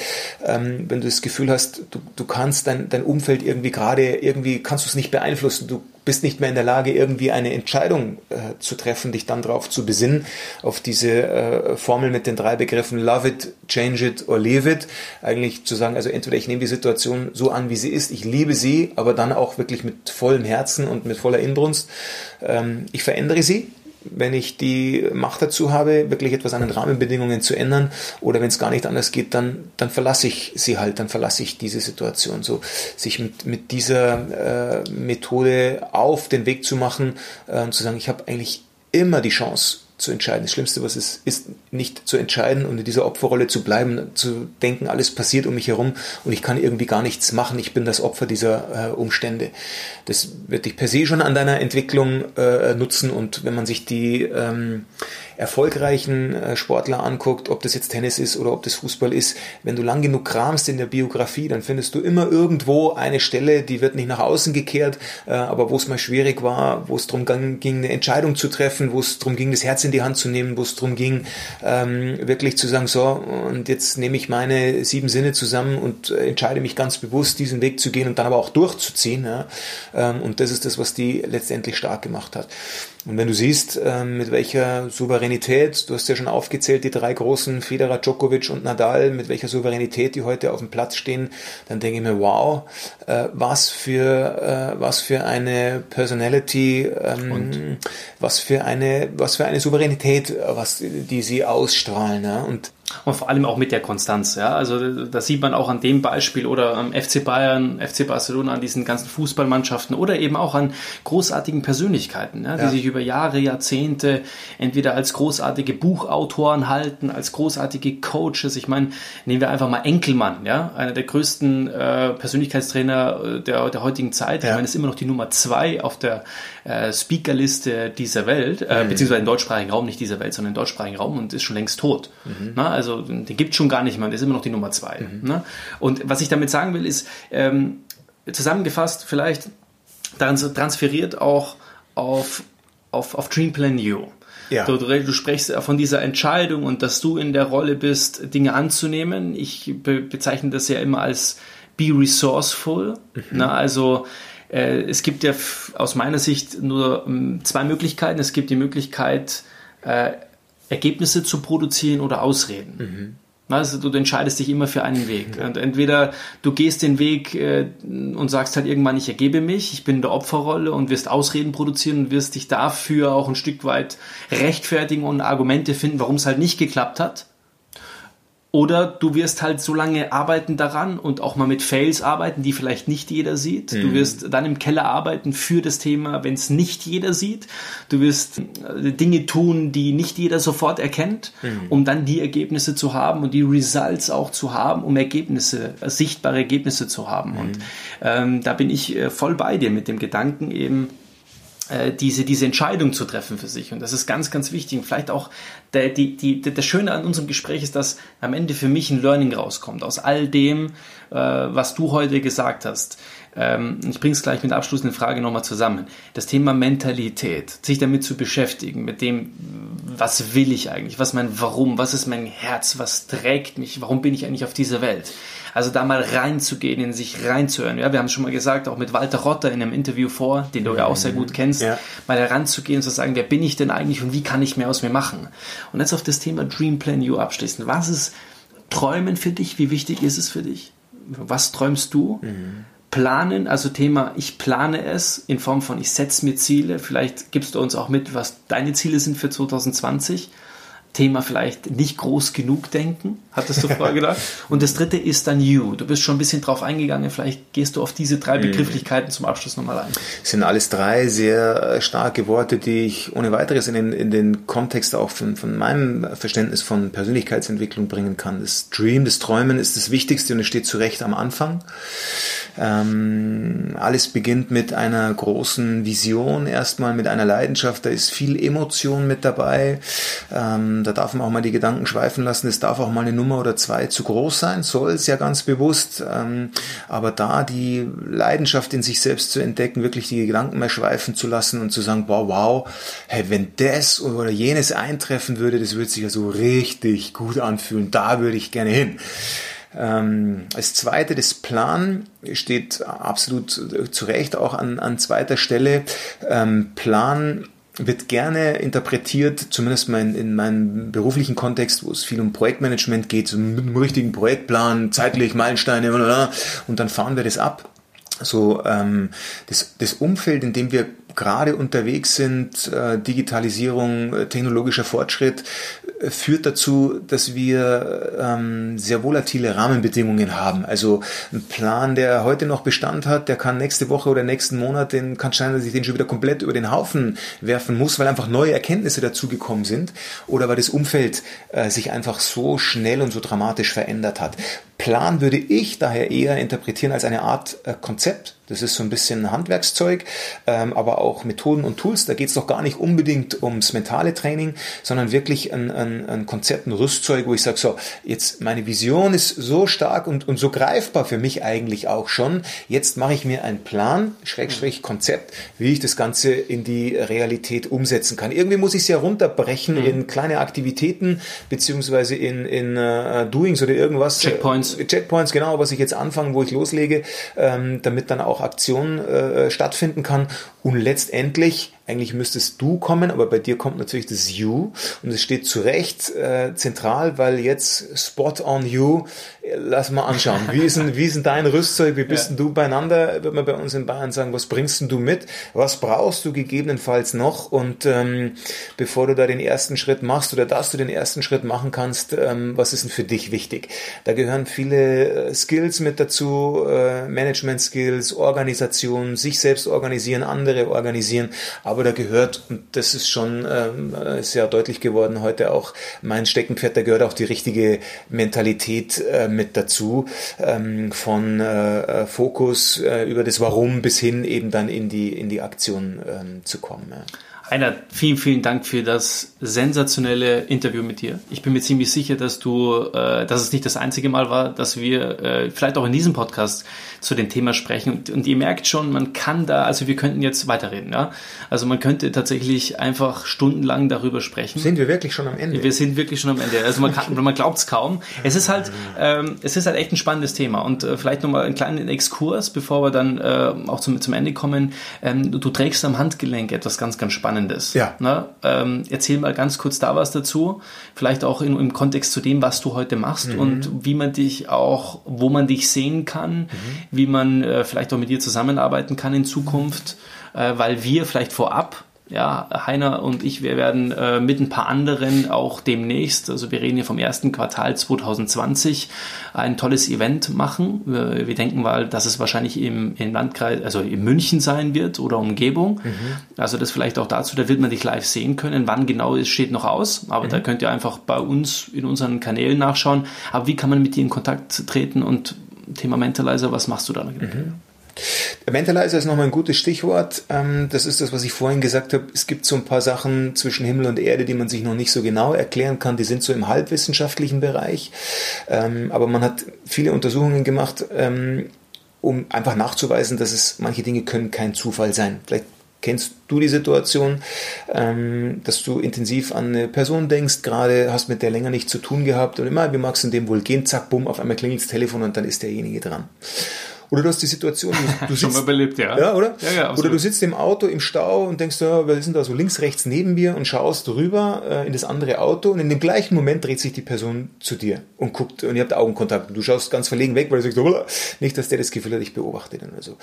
ähm, wenn du das Gefühl hast, du, du kannst dein, dein Umfeld irgendwie gerade, irgendwie kannst du es nicht beeinflussen, du bist nicht mehr in der Lage, irgendwie eine Entscheidung äh, zu treffen, dich dann darauf zu besinnen, auf diese äh, Formel mit den drei Begriffen Love it, Change it or Leave it. Eigentlich zu sagen, also entweder ich nehme die Situation so an, wie sie ist, ich liebe sie, aber dann auch wirklich mit vollem Herzen und mit voller Inbrunst. Ähm, ich verändere sie wenn ich die Macht dazu habe, wirklich etwas an den Rahmenbedingungen zu ändern oder wenn es gar nicht anders geht, dann, dann verlasse ich sie halt, dann verlasse ich diese Situation. So sich mit, mit dieser äh, Methode auf den Weg zu machen, äh, zu sagen, ich habe eigentlich immer die Chance, zu entscheiden. Das Schlimmste, was es ist, nicht zu entscheiden und in dieser Opferrolle zu bleiben, zu denken, alles passiert um mich herum und ich kann irgendwie gar nichts machen. Ich bin das Opfer dieser äh, Umstände. Das wird dich per se schon an deiner Entwicklung äh, nutzen und wenn man sich die ähm, erfolgreichen äh, Sportler anguckt, ob das jetzt Tennis ist oder ob das Fußball ist, wenn du lang genug kramst in der Biografie, dann findest du immer irgendwo eine Stelle, die wird nicht nach außen gekehrt, äh, aber wo es mal schwierig war, wo es darum ging, eine Entscheidung zu treffen, wo es darum ging, das Herz in die Hand zu nehmen, wo es darum ging, ähm, wirklich zu sagen, so, und jetzt nehme ich meine sieben Sinne zusammen und äh, entscheide mich ganz bewusst, diesen Weg zu gehen und dann aber auch durchzuziehen. Ähm, und das ist das, was die letztendlich stark gemacht hat. Und wenn du siehst, ähm, mit welcher Souveränität, du hast ja schon aufgezählt, die drei großen, Federer, Djokovic und Nadal, mit welcher Souveränität die heute auf dem Platz stehen, dann denke ich mir, wow, äh, was für, äh, was für eine Personality, ähm, was für eine, was für eine Souveränität, was, die sie ausstrahlen. Ja? Und und vor allem auch mit der Konstanz. Ja? Also das sieht man auch an dem Beispiel oder am FC Bayern, FC Barcelona, an diesen ganzen Fußballmannschaften oder eben auch an großartigen Persönlichkeiten, ja? die ja. sich über Jahre, Jahrzehnte entweder als großartige Buchautoren halten, als großartige Coaches. Ich meine, nehmen wir einfach mal Enkelmann, ja, einer der größten äh, Persönlichkeitstrainer äh, der, der heutigen Zeit. Ja. Ich meine, ist immer noch die Nummer zwei auf der äh, Speakerliste dieser Welt, äh, mhm. beziehungsweise im deutschsprachigen Raum, nicht dieser Welt, sondern im deutschsprachigen Raum und ist schon längst tot. Mhm. Na, also den gibt schon gar nicht mehr, der ist immer noch die Nummer zwei. Mhm. Ne? Und was ich damit sagen will, ist, ähm, zusammengefasst vielleicht transferiert auch auf, auf, auf Dreamplan You. Ja. Du, du, sprichst von dieser Entscheidung und dass du in der Rolle bist, Dinge anzunehmen. Ich be bezeichne das ja immer als be resourceful. Mhm. Na, also es gibt ja aus meiner Sicht nur ähm, zwei Möglichkeiten. Es gibt die Möglichkeit, äh, Ergebnisse zu produzieren oder Ausreden. Mhm. Also du entscheidest dich immer für einen Weg. Und entweder du gehst den Weg äh, und sagst halt irgendwann, ich ergebe mich, ich bin in der Opferrolle und wirst Ausreden produzieren und wirst dich dafür auch ein Stück weit rechtfertigen und Argumente finden, warum es halt nicht geklappt hat. Oder du wirst halt so lange arbeiten daran und auch mal mit Fails arbeiten, die vielleicht nicht jeder sieht. Mhm. Du wirst dann im Keller arbeiten für das Thema, wenn es nicht jeder sieht. Du wirst äh, Dinge tun, die nicht jeder sofort erkennt, mhm. um dann die Ergebnisse zu haben und die Results auch zu haben, um Ergebnisse, äh, sichtbare Ergebnisse zu haben. Mhm. Und ähm, da bin ich äh, voll bei dir mit dem Gedanken eben, diese, diese Entscheidung zu treffen für sich. Und das ist ganz, ganz wichtig. Und vielleicht auch der, die, die, der Schöne an unserem Gespräch ist, dass am Ende für mich ein Learning rauskommt aus all dem, äh, was du heute gesagt hast. Ähm, ich bringe es gleich mit der abschließenden Frage nochmal zusammen. Das Thema Mentalität, sich damit zu beschäftigen, mit dem, was will ich eigentlich, was mein Warum, was ist mein Herz, was trägt mich, warum bin ich eigentlich auf dieser Welt. Also da mal reinzugehen, in sich reinzuhören. Ja, wir haben es schon mal gesagt, auch mit Walter Rotter in einem Interview vor, den du ja auch sehr gut kennst, ja. mal heranzugehen und zu sagen, wer bin ich denn eigentlich und wie kann ich mehr aus mir machen? Und jetzt auf das Thema Dream Plan You abschließen. Was ist Träumen für dich? Wie wichtig ist es für dich? Was träumst du? Mhm. Planen, also Thema, ich plane es in Form von, ich setze mir Ziele. Vielleicht gibst du uns auch mit, was deine Ziele sind für 2020. Thema vielleicht nicht groß genug denken, hattest du vorher gedacht. Und das dritte ist dann You. Du bist schon ein bisschen drauf eingegangen. Vielleicht gehst du auf diese drei mhm. Begrifflichkeiten zum Abschluss nochmal ein. Es sind alles drei sehr starke Worte, die ich ohne weiteres in den, in den Kontext auch von, von meinem Verständnis von Persönlichkeitsentwicklung bringen kann. Das Dream, das Träumen ist das Wichtigste und es steht zu Recht am Anfang. Ähm, alles beginnt mit einer großen Vision, erstmal mit einer Leidenschaft. Da ist viel Emotion mit dabei. Ähm, da darf man auch mal die Gedanken schweifen lassen. Es darf auch mal eine Nummer oder zwei zu groß sein, soll es ja ganz bewusst. Ähm, aber da die Leidenschaft in sich selbst zu entdecken, wirklich die Gedanken mehr schweifen zu lassen und zu sagen, wow, wow, hey, wenn das oder jenes eintreffen würde, das würde sich ja so richtig gut anfühlen. Da würde ich gerne hin. Ähm, als zweite das Plan steht absolut zu Recht auch an, an zweiter Stelle. Ähm, Plan wird gerne interpretiert, zumindest mein, in meinem beruflichen Kontext, wo es viel um Projektmanagement geht, so mit einem richtigen Projektplan, zeitlich Meilensteine und dann fahren wir das ab. So ähm, das, das Umfeld, in dem wir gerade unterwegs sind, äh, Digitalisierung, äh, technologischer Fortschritt, äh, führt dazu, dass wir ähm, sehr volatile Rahmenbedingungen haben. Also ein Plan, der heute noch Bestand hat, der kann nächste Woche oder nächsten Monat, den kann scheinen, dass ich den schon wieder komplett über den Haufen werfen muss, weil einfach neue Erkenntnisse dazugekommen sind oder weil das Umfeld sich einfach so schnell und so dramatisch verändert hat. Plan würde ich daher eher interpretieren als eine Art Konzept. Das ist so ein bisschen Handwerkszeug, ähm, aber auch Methoden und Tools. Da geht es doch gar nicht unbedingt ums mentale Training, sondern wirklich ein, ein, ein Konzept, ein Rüstzeug, wo ich sage, so, jetzt meine Vision ist so stark und, und so greifbar für mich eigentlich auch schon. Jetzt mache ich mir einen Plan, Schrägstrich Konzept, wie ich das Ganze in die Realität umsetzen kann. Irgendwie muss ich es ja runterbrechen mhm. in kleine Aktivitäten, beziehungsweise in, in uh, Doings oder irgendwas. Checkpoints. Checkpoints, genau, was ich jetzt anfange, wo ich loslege, ähm, damit dann auch Aktion äh, stattfinden kann. Und letztendlich eigentlich müsstest du kommen, aber bei dir kommt natürlich das You und es steht zu Recht äh, zentral, weil jetzt Spot on You, lass mal anschauen. Wie ist denn, wie ist denn dein Rüstzeug? Wie bist ja. denn du beieinander? Wird man bei uns in Bayern sagen, was bringst denn du mit? Was brauchst du gegebenenfalls noch? Und ähm, bevor du da den ersten Schritt machst oder dass du den ersten Schritt machen kannst, ähm, was ist denn für dich wichtig? Da gehören viele äh, Skills mit dazu, äh, Management Skills, Organisation, sich selbst organisieren, andere organisieren, aber aber da gehört, und das ist schon ähm, sehr deutlich geworden heute auch mein Steckenpferd, da gehört auch die richtige Mentalität äh, mit dazu, ähm, von äh, Fokus äh, über das Warum bis hin eben dann in die, in die Aktion ähm, zu kommen. Ja. Einer, vielen, vielen Dank für das sensationelle Interview mit dir. Ich bin mir ziemlich sicher, dass du, äh, dass es nicht das einzige Mal war, dass wir äh, vielleicht auch in diesem Podcast zu dem Thema sprechen. Und, und, ihr merkt schon, man kann da, also wir könnten jetzt weiterreden, ja. Also man könnte tatsächlich einfach stundenlang darüber sprechen. Sind wir wirklich schon am Ende? Wir sind wirklich schon am Ende. Also man, kann, man glaubt es kaum. Es ist halt, ähm, es ist halt echt ein spannendes Thema. Und äh, vielleicht nochmal einen kleinen Exkurs, bevor wir dann äh, auch zum, zum Ende kommen. Ähm, du, du trägst am Handgelenk etwas ganz, ganz Spannendes. Ja. Ne? Ähm, erzähl mal ganz kurz da was dazu, vielleicht auch in, im Kontext zu dem, was du heute machst mhm. und wie man dich auch, wo man dich sehen kann, mhm. Wie man äh, vielleicht auch mit dir zusammenarbeiten kann in Zukunft, äh, weil wir vielleicht vorab ja, Heiner und ich, wir werden äh, mit ein paar anderen auch demnächst, also wir reden hier vom ersten Quartal 2020, ein tolles Event machen. Wir, wir denken mal, dass es wahrscheinlich im, im Landkreis, also in München sein wird oder Umgebung. Mhm. Also das vielleicht auch dazu, da wird man dich live sehen können. Wann genau ist, steht noch aus, aber mhm. da könnt ihr einfach bei uns in unseren Kanälen nachschauen. Aber wie kann man mit dir in Kontakt treten und Thema Mentalizer, was machst du da? Mhm. Mentalizer ist nochmal ein gutes Stichwort. Ähm, das ist das, was ich vorhin gesagt habe. Es gibt so ein paar Sachen zwischen Himmel und Erde, die man sich noch nicht so genau erklären kann. Die sind so im halbwissenschaftlichen Bereich. Ähm, aber man hat viele Untersuchungen gemacht, ähm, um einfach nachzuweisen, dass es manche Dinge können kein Zufall sein. Vielleicht kennst du die Situation, dass du intensiv an eine Person denkst, gerade hast mit der länger nichts zu tun gehabt und immer, wie magst du in dem wohl gehen, zack, bumm, auf einmal klingelt das Telefon und dann ist derjenige dran. Oder du hast die Situation, du, du sitzt, Schon mal belebt, ja. Ja, oder? Ja, ja, oder du sitzt im Auto im Stau und denkst, ja, wir sind da so links, rechts neben mir und schaust rüber äh, in das andere Auto und in dem gleichen Moment dreht sich die Person zu dir und guckt und ihr habt Augenkontakt und du schaust ganz verlegen weg, weil du sagst, oh, nicht, dass der das Gefühl hat, ich beobachte den. Also,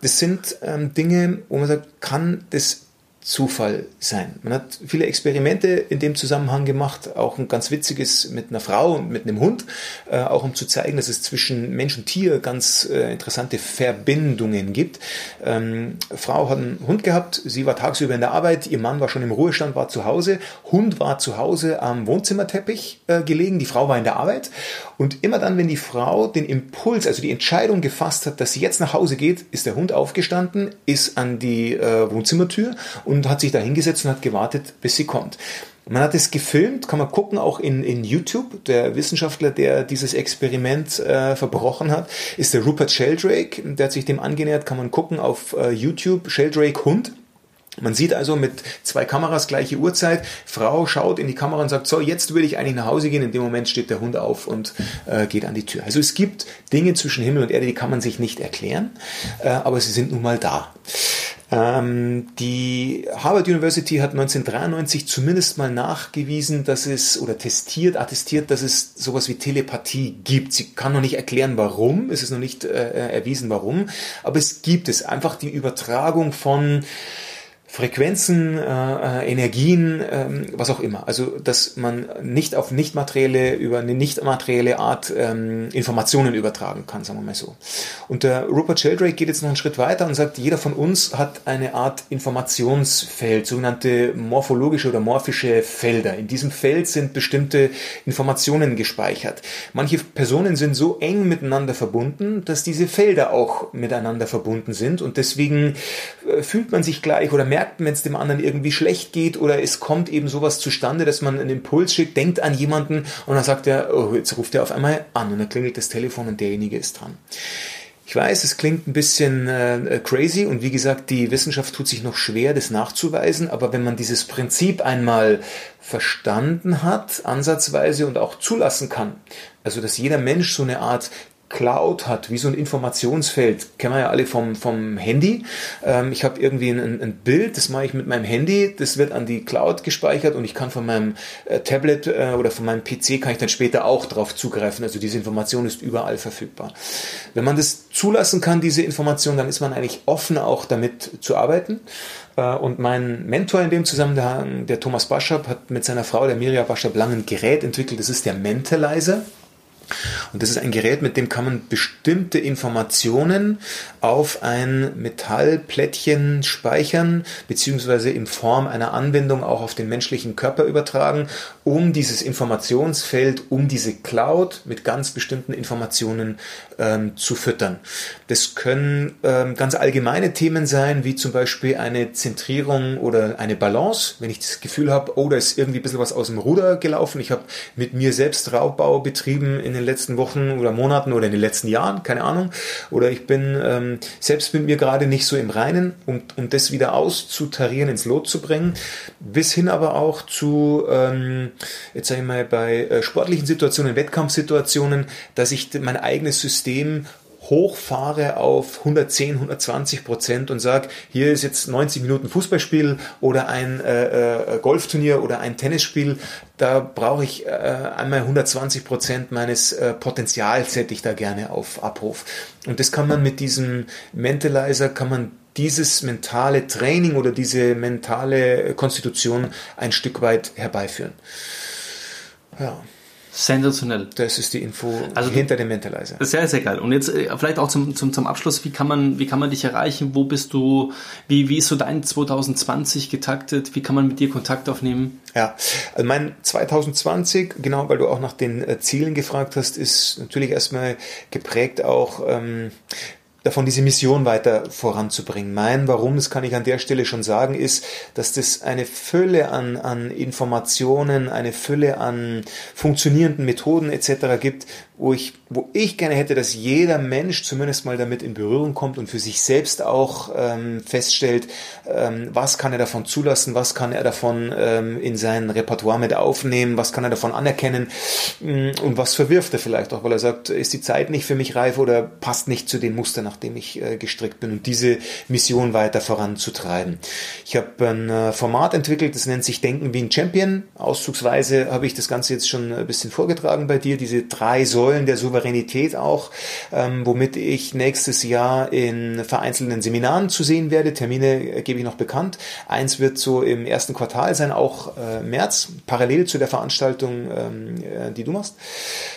das sind ähm, Dinge, wo man sagt, kann das Zufall sein. Man hat viele Experimente in dem Zusammenhang gemacht, auch ein ganz witziges mit einer Frau und mit einem Hund, äh, auch um zu zeigen, dass es zwischen Mensch und Tier ganz äh, interessante Verbindungen gibt. Ähm, Frau hat einen Hund gehabt, sie war tagsüber in der Arbeit, ihr Mann war schon im Ruhestand, war zu Hause, Hund war zu Hause am Wohnzimmerteppich äh, gelegen, die Frau war in der Arbeit und immer dann, wenn die Frau den Impuls, also die Entscheidung gefasst hat, dass sie jetzt nach Hause geht, ist der Hund aufgestanden, ist an die äh, Wohnzimmertür und hat sich da hingesetzt und hat gewartet, bis sie kommt. Man hat es gefilmt, kann man gucken, auch in, in YouTube. Der Wissenschaftler, der dieses Experiment äh, verbrochen hat, ist der Rupert Sheldrake. Der hat sich dem angenähert, kann man gucken auf äh, YouTube, Sheldrake Hund. Man sieht also mit zwei Kameras gleiche Uhrzeit, Frau schaut in die Kamera und sagt, so, jetzt würde ich eigentlich nach Hause gehen. In dem Moment steht der Hund auf und äh, geht an die Tür. Also es gibt Dinge zwischen Himmel und Erde, die kann man sich nicht erklären, äh, aber sie sind nun mal da. Ähm, die Harvard University hat 1993 zumindest mal nachgewiesen, dass es oder testiert, attestiert, dass es sowas wie Telepathie gibt. Sie kann noch nicht erklären, warum. Es ist noch nicht äh, erwiesen, warum. Aber es gibt es. Einfach die Übertragung von Frequenzen, äh, Energien, äh, was auch immer. Also dass man nicht auf nicht materielle über eine nicht materielle Art ähm, Informationen übertragen kann, sagen wir mal so. Und der Rupert Sheldrake geht jetzt noch einen Schritt weiter und sagt, jeder von uns hat eine Art Informationsfeld, sogenannte morphologische oder morphische Felder. In diesem Feld sind bestimmte Informationen gespeichert. Manche Personen sind so eng miteinander verbunden, dass diese Felder auch miteinander verbunden sind und deswegen äh, fühlt man sich gleich oder merkt, wenn es dem anderen irgendwie schlecht geht oder es kommt eben sowas zustande, dass man einen Impuls schickt, denkt an jemanden und dann sagt er, oh, jetzt ruft er auf einmal an und dann klingelt das Telefon und derjenige ist dran. Ich weiß, es klingt ein bisschen äh, crazy und wie gesagt, die Wissenschaft tut sich noch schwer, das nachzuweisen, aber wenn man dieses Prinzip einmal verstanden hat, ansatzweise und auch zulassen kann, also dass jeder Mensch so eine Art Cloud hat, wie so ein Informationsfeld, kennen wir ja alle vom, vom Handy. Ähm, ich habe irgendwie ein, ein, Bild, das mache ich mit meinem Handy, das wird an die Cloud gespeichert und ich kann von meinem äh, Tablet äh, oder von meinem PC kann ich dann später auch darauf zugreifen. Also diese Information ist überall verfügbar. Wenn man das zulassen kann, diese Information, dann ist man eigentlich offen auch damit zu arbeiten. Äh, und mein Mentor in dem Zusammenhang, der Thomas Baschab, hat mit seiner Frau, der Mirja Baschab, lange ein Gerät entwickelt, das ist der Mentalizer. Und das ist ein Gerät, mit dem kann man bestimmte Informationen auf ein Metallplättchen speichern, beziehungsweise in Form einer Anwendung auch auf den menschlichen Körper übertragen, um dieses Informationsfeld, um diese Cloud mit ganz bestimmten Informationen ähm, zu füttern. Das können ähm, ganz allgemeine Themen sein, wie zum Beispiel eine Zentrierung oder eine Balance. Wenn ich das Gefühl habe, oh, da ist irgendwie ein bisschen was aus dem Ruder gelaufen. Ich habe mit mir selbst Raubbau betrieben in den letzten Wochen oder Monaten oder in den letzten Jahren, keine Ahnung. Oder ich bin ähm, selbst mit mir gerade nicht so im Reinen, um, um das wieder auszutarieren, ins Lot zu bringen. Bis hin aber auch zu, ähm, jetzt sage ich mal, bei äh, sportlichen Situationen, Wettkampfsituationen, dass ich mein eigenes System hochfahre auf 110, 120 Prozent und sage, hier ist jetzt 90 Minuten Fußballspiel oder ein äh, äh, Golfturnier oder ein Tennisspiel, da brauche ich äh, einmal 120 Prozent meines äh, Potenzials hätte ich da gerne auf Abruf. Und das kann man mit diesem Mentalizer, kann man dieses mentale Training oder diese mentale Konstitution ein Stück weit herbeiführen. Ja. Sensationell. Das ist die Info also hinter dem Mentalizer. Sehr, sehr geil. Und jetzt äh, vielleicht auch zum, zum, zum Abschluss, wie kann, man, wie kann man dich erreichen? Wo bist du? Wie, wie ist so dein 2020 getaktet? Wie kann man mit dir Kontakt aufnehmen? Ja, also mein 2020, genau weil du auch nach den äh, Zielen gefragt hast, ist natürlich erstmal geprägt auch ähm, davon, diese Mission weiter voranzubringen. Mein Warum, das kann ich an der Stelle schon sagen, ist, dass das eine Fülle an, an Informationen, eine Fülle an funktionierenden Methoden etc. gibt, wo ich, wo ich gerne hätte, dass jeder Mensch zumindest mal damit in Berührung kommt und für sich selbst auch ähm, feststellt, ähm, was kann er davon zulassen, was kann er davon ähm, in sein Repertoire mit aufnehmen, was kann er davon anerkennen mm, und was verwirft er vielleicht auch, weil er sagt, ist die Zeit nicht für mich reif oder passt nicht zu den Mustern, nach dem ich äh, gestrickt bin und diese Mission weiter voranzutreiben. Ich habe ein äh, Format entwickelt, das nennt sich Denken wie ein Champion. Auszugsweise habe ich das Ganze jetzt schon ein bisschen vorgetragen bei dir, diese drei Säulen Säulen der Souveränität auch, ähm, womit ich nächstes Jahr in vereinzelten Seminaren zu sehen werde. Termine äh, gebe ich noch bekannt. Eins wird so im ersten Quartal sein, auch äh, März, parallel zu der Veranstaltung, ähm, äh, die du machst.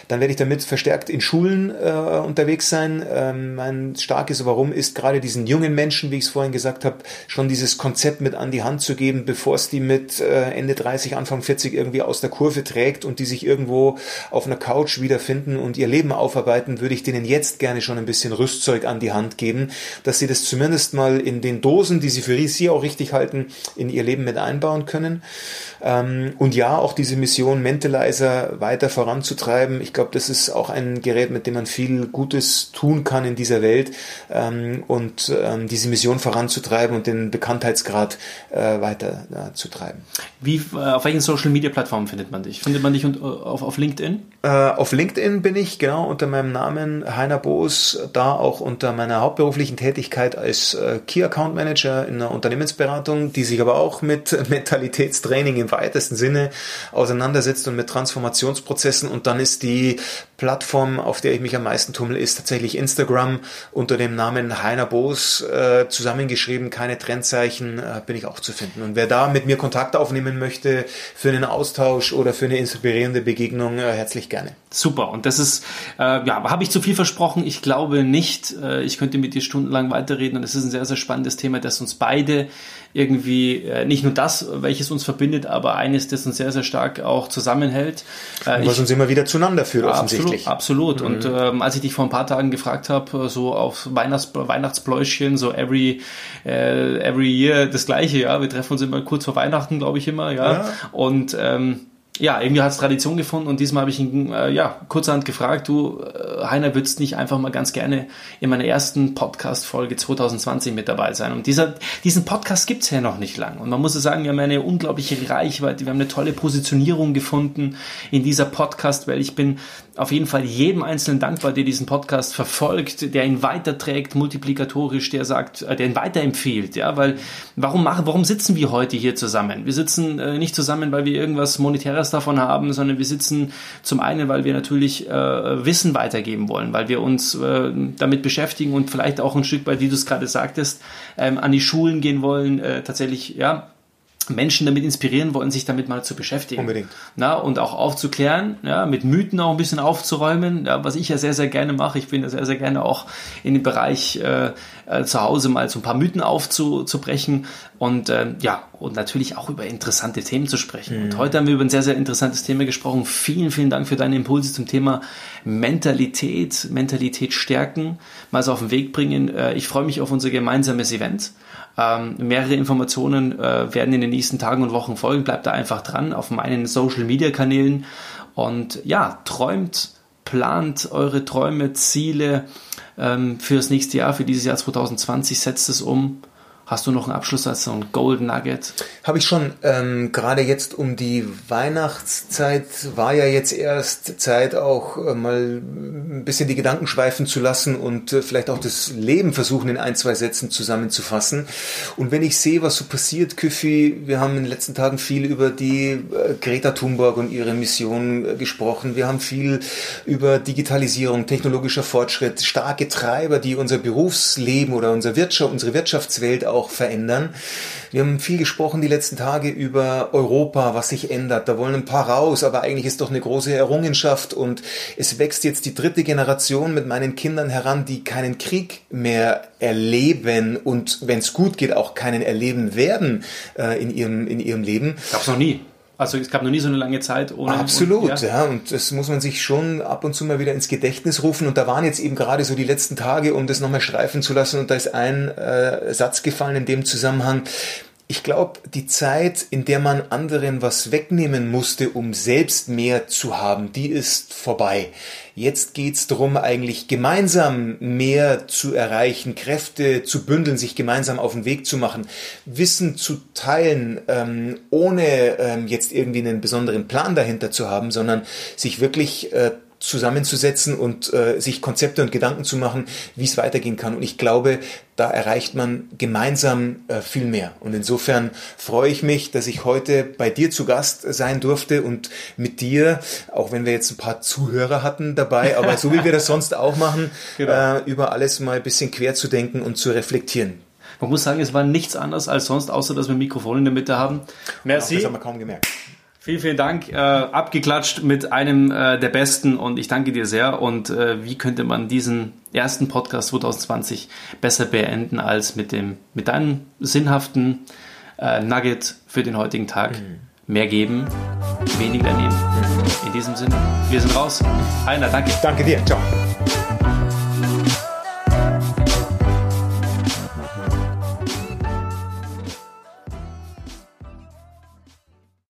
Dann werde ich damit verstärkt in Schulen äh, unterwegs sein. Ähm, mein starkes Warum ist gerade diesen jungen Menschen, wie ich es vorhin gesagt habe, schon dieses Konzept mit an die Hand zu geben, bevor es die mit äh, Ende 30, Anfang 40 irgendwie aus der Kurve trägt und die sich irgendwo auf einer Couch wiederfinden und ihr Leben aufarbeiten, würde ich denen jetzt gerne schon ein bisschen Rüstzeug an die Hand geben, dass sie das zumindest mal in den Dosen, die sie für sie auch richtig halten, in ihr Leben mit einbauen können. Ähm, und ja, auch diese Mission Mentalizer weiter voranzutreiben. Ich glaube, das ist auch ein Gerät, mit dem man viel Gutes tun kann in dieser Welt ähm, und ähm, diese Mission voranzutreiben und den Bekanntheitsgrad äh, weiter äh, zu treiben. Wie, äh, auf welchen Social Media Plattformen findet man dich? Findet man dich auf, auf LinkedIn? auf LinkedIn bin ich genau unter meinem Namen Heiner Boos, da auch unter meiner hauptberuflichen Tätigkeit als Key Account Manager in einer Unternehmensberatung, die sich aber auch mit Mentalitätstraining im weitesten Sinne auseinandersetzt und mit Transformationsprozessen. Und dann ist die Plattform, auf der ich mich am meisten tummel, ist tatsächlich Instagram unter dem Namen Heiner Boos äh, zusammengeschrieben, keine Trennzeichen, äh, bin ich auch zu finden. Und wer da mit mir Kontakt aufnehmen möchte für einen Austausch oder für eine inspirierende Begegnung, äh, herzlich gerne. Super. Und das ist, äh, ja, habe ich zu viel versprochen? Ich glaube nicht. Äh, ich könnte mit dir stundenlang weiterreden und es ist ein sehr, sehr spannendes Thema, das uns beide irgendwie äh, nicht nur das, welches uns verbindet, aber eines, das uns sehr, sehr stark auch zusammenhält. Äh, was ich, uns immer wieder zueinander führt, offensichtlich. Absolut, absolut. Mhm. Und ähm, als ich dich vor ein paar Tagen gefragt habe, so auf Weihnachts Weihnachtspläuschen, so every äh, every year das gleiche, ja, wir treffen uns immer kurz vor Weihnachten, glaube ich immer, ja. ja. Und ähm, ja, irgendwie hat es Tradition gefunden und diesmal habe ich ihn äh, ja, kurzerhand gefragt, du, äh, Heiner, würdest nicht einfach mal ganz gerne in meiner ersten Podcast-Folge 2020 mit dabei sein? Und dieser, diesen Podcast gibt's ja noch nicht lang. Und man muss sagen, wir haben eine unglaubliche Reichweite, wir haben eine tolle Positionierung gefunden in dieser Podcast, weil ich bin auf jeden Fall jedem Einzelnen dankbar, der diesen Podcast verfolgt, der ihn weiterträgt, multiplikatorisch, der sagt, äh, der ihn weiterempfiehlt, ja, weil warum machen, warum sitzen wir heute hier zusammen? Wir sitzen äh, nicht zusammen, weil wir irgendwas Monetäres davon haben, sondern wir sitzen zum einen, weil wir natürlich äh, Wissen weitergeben wollen, weil wir uns äh, damit beschäftigen und vielleicht auch ein Stück weit, wie du es gerade sagtest, ähm, an die Schulen gehen wollen, äh, tatsächlich, ja, Menschen damit inspirieren wollen, sich damit mal zu beschäftigen. Unbedingt. Na, und auch aufzuklären, ja, mit Mythen auch ein bisschen aufzuräumen, ja, was ich ja sehr, sehr gerne mache. Ich bin ja sehr, sehr gerne auch in dem Bereich äh, äh, zu Hause mal so ein paar Mythen aufzubrechen und äh, ja, und natürlich auch über interessante Themen zu sprechen. Mhm. Und heute haben wir über ein sehr, sehr interessantes Thema gesprochen. Vielen, vielen Dank für deine Impulse zum Thema Mentalität, Mentalität stärken, mal so auf den Weg bringen. Äh, ich freue mich auf unser gemeinsames Event. Ähm, mehrere Informationen äh, werden in den nächsten Tagen und Wochen folgen. Bleibt da einfach dran auf meinen Social Media Kanälen und ja, träumt, plant eure Träume, Ziele ähm, für das nächste Jahr, für dieses Jahr 2020, setzt es um Hast du noch einen Abschlusssatz, so ein Golden Nugget? Habe ich schon. Ähm, Gerade jetzt um die Weihnachtszeit war ja jetzt erst Zeit, auch äh, mal ein bisschen die Gedanken schweifen zu lassen und äh, vielleicht auch das Leben versuchen in ein, zwei Sätzen zusammenzufassen. Und wenn ich sehe, was so passiert, Küffi, wir haben in den letzten Tagen viel über die äh, Greta Thunberg und ihre Mission äh, gesprochen. Wir haben viel über Digitalisierung, technologischer Fortschritt, starke Treiber, die unser Berufsleben oder unser Wirtschaft, unsere Wirtschaftswelt auch verändern. Wir haben viel gesprochen die letzten Tage über Europa, was sich ändert. Da wollen ein paar raus, aber eigentlich ist doch eine große Errungenschaft und es wächst jetzt die dritte Generation mit meinen Kindern heran, die keinen Krieg mehr erleben und wenn es gut geht, auch keinen erleben werden äh, in, ihrem, in ihrem Leben. Gab's noch nie. Also es gab noch nie so eine lange Zeit ohne. Absolut, und, ja. ja. Und das muss man sich schon ab und zu mal wieder ins Gedächtnis rufen. Und da waren jetzt eben gerade so die letzten Tage, um das nochmal streifen zu lassen. Und da ist ein äh, Satz gefallen in dem Zusammenhang ich glaube, die Zeit, in der man anderen was wegnehmen musste, um selbst mehr zu haben, die ist vorbei. Jetzt geht's darum, eigentlich gemeinsam mehr zu erreichen, Kräfte zu bündeln, sich gemeinsam auf den Weg zu machen, Wissen zu teilen, ähm, ohne ähm, jetzt irgendwie einen besonderen Plan dahinter zu haben, sondern sich wirklich äh, zusammenzusetzen und äh, sich Konzepte und Gedanken zu machen, wie es weitergehen kann. Und ich glaube, da erreicht man gemeinsam äh, viel mehr. Und insofern freue ich mich, dass ich heute bei dir zu Gast sein durfte und mit dir, auch wenn wir jetzt ein paar Zuhörer hatten dabei, aber so wie wir das sonst auch machen, genau. äh, über alles mal ein bisschen quer zu denken und zu reflektieren. Man muss sagen, es war nichts anderes als sonst, außer dass wir Mikrofone in der Mitte haben. Merci. das haben wir kaum gemerkt. Vielen, vielen Dank. Äh, abgeklatscht mit einem äh, der besten und ich danke dir sehr. Und äh, wie könnte man diesen ersten Podcast 2020 besser beenden als mit dem mit deinem sinnhaften äh, Nugget für den heutigen Tag? Mhm. Mehr geben, weniger nehmen. In diesem Sinne, wir sind raus. Einer, danke. Danke dir. Ciao.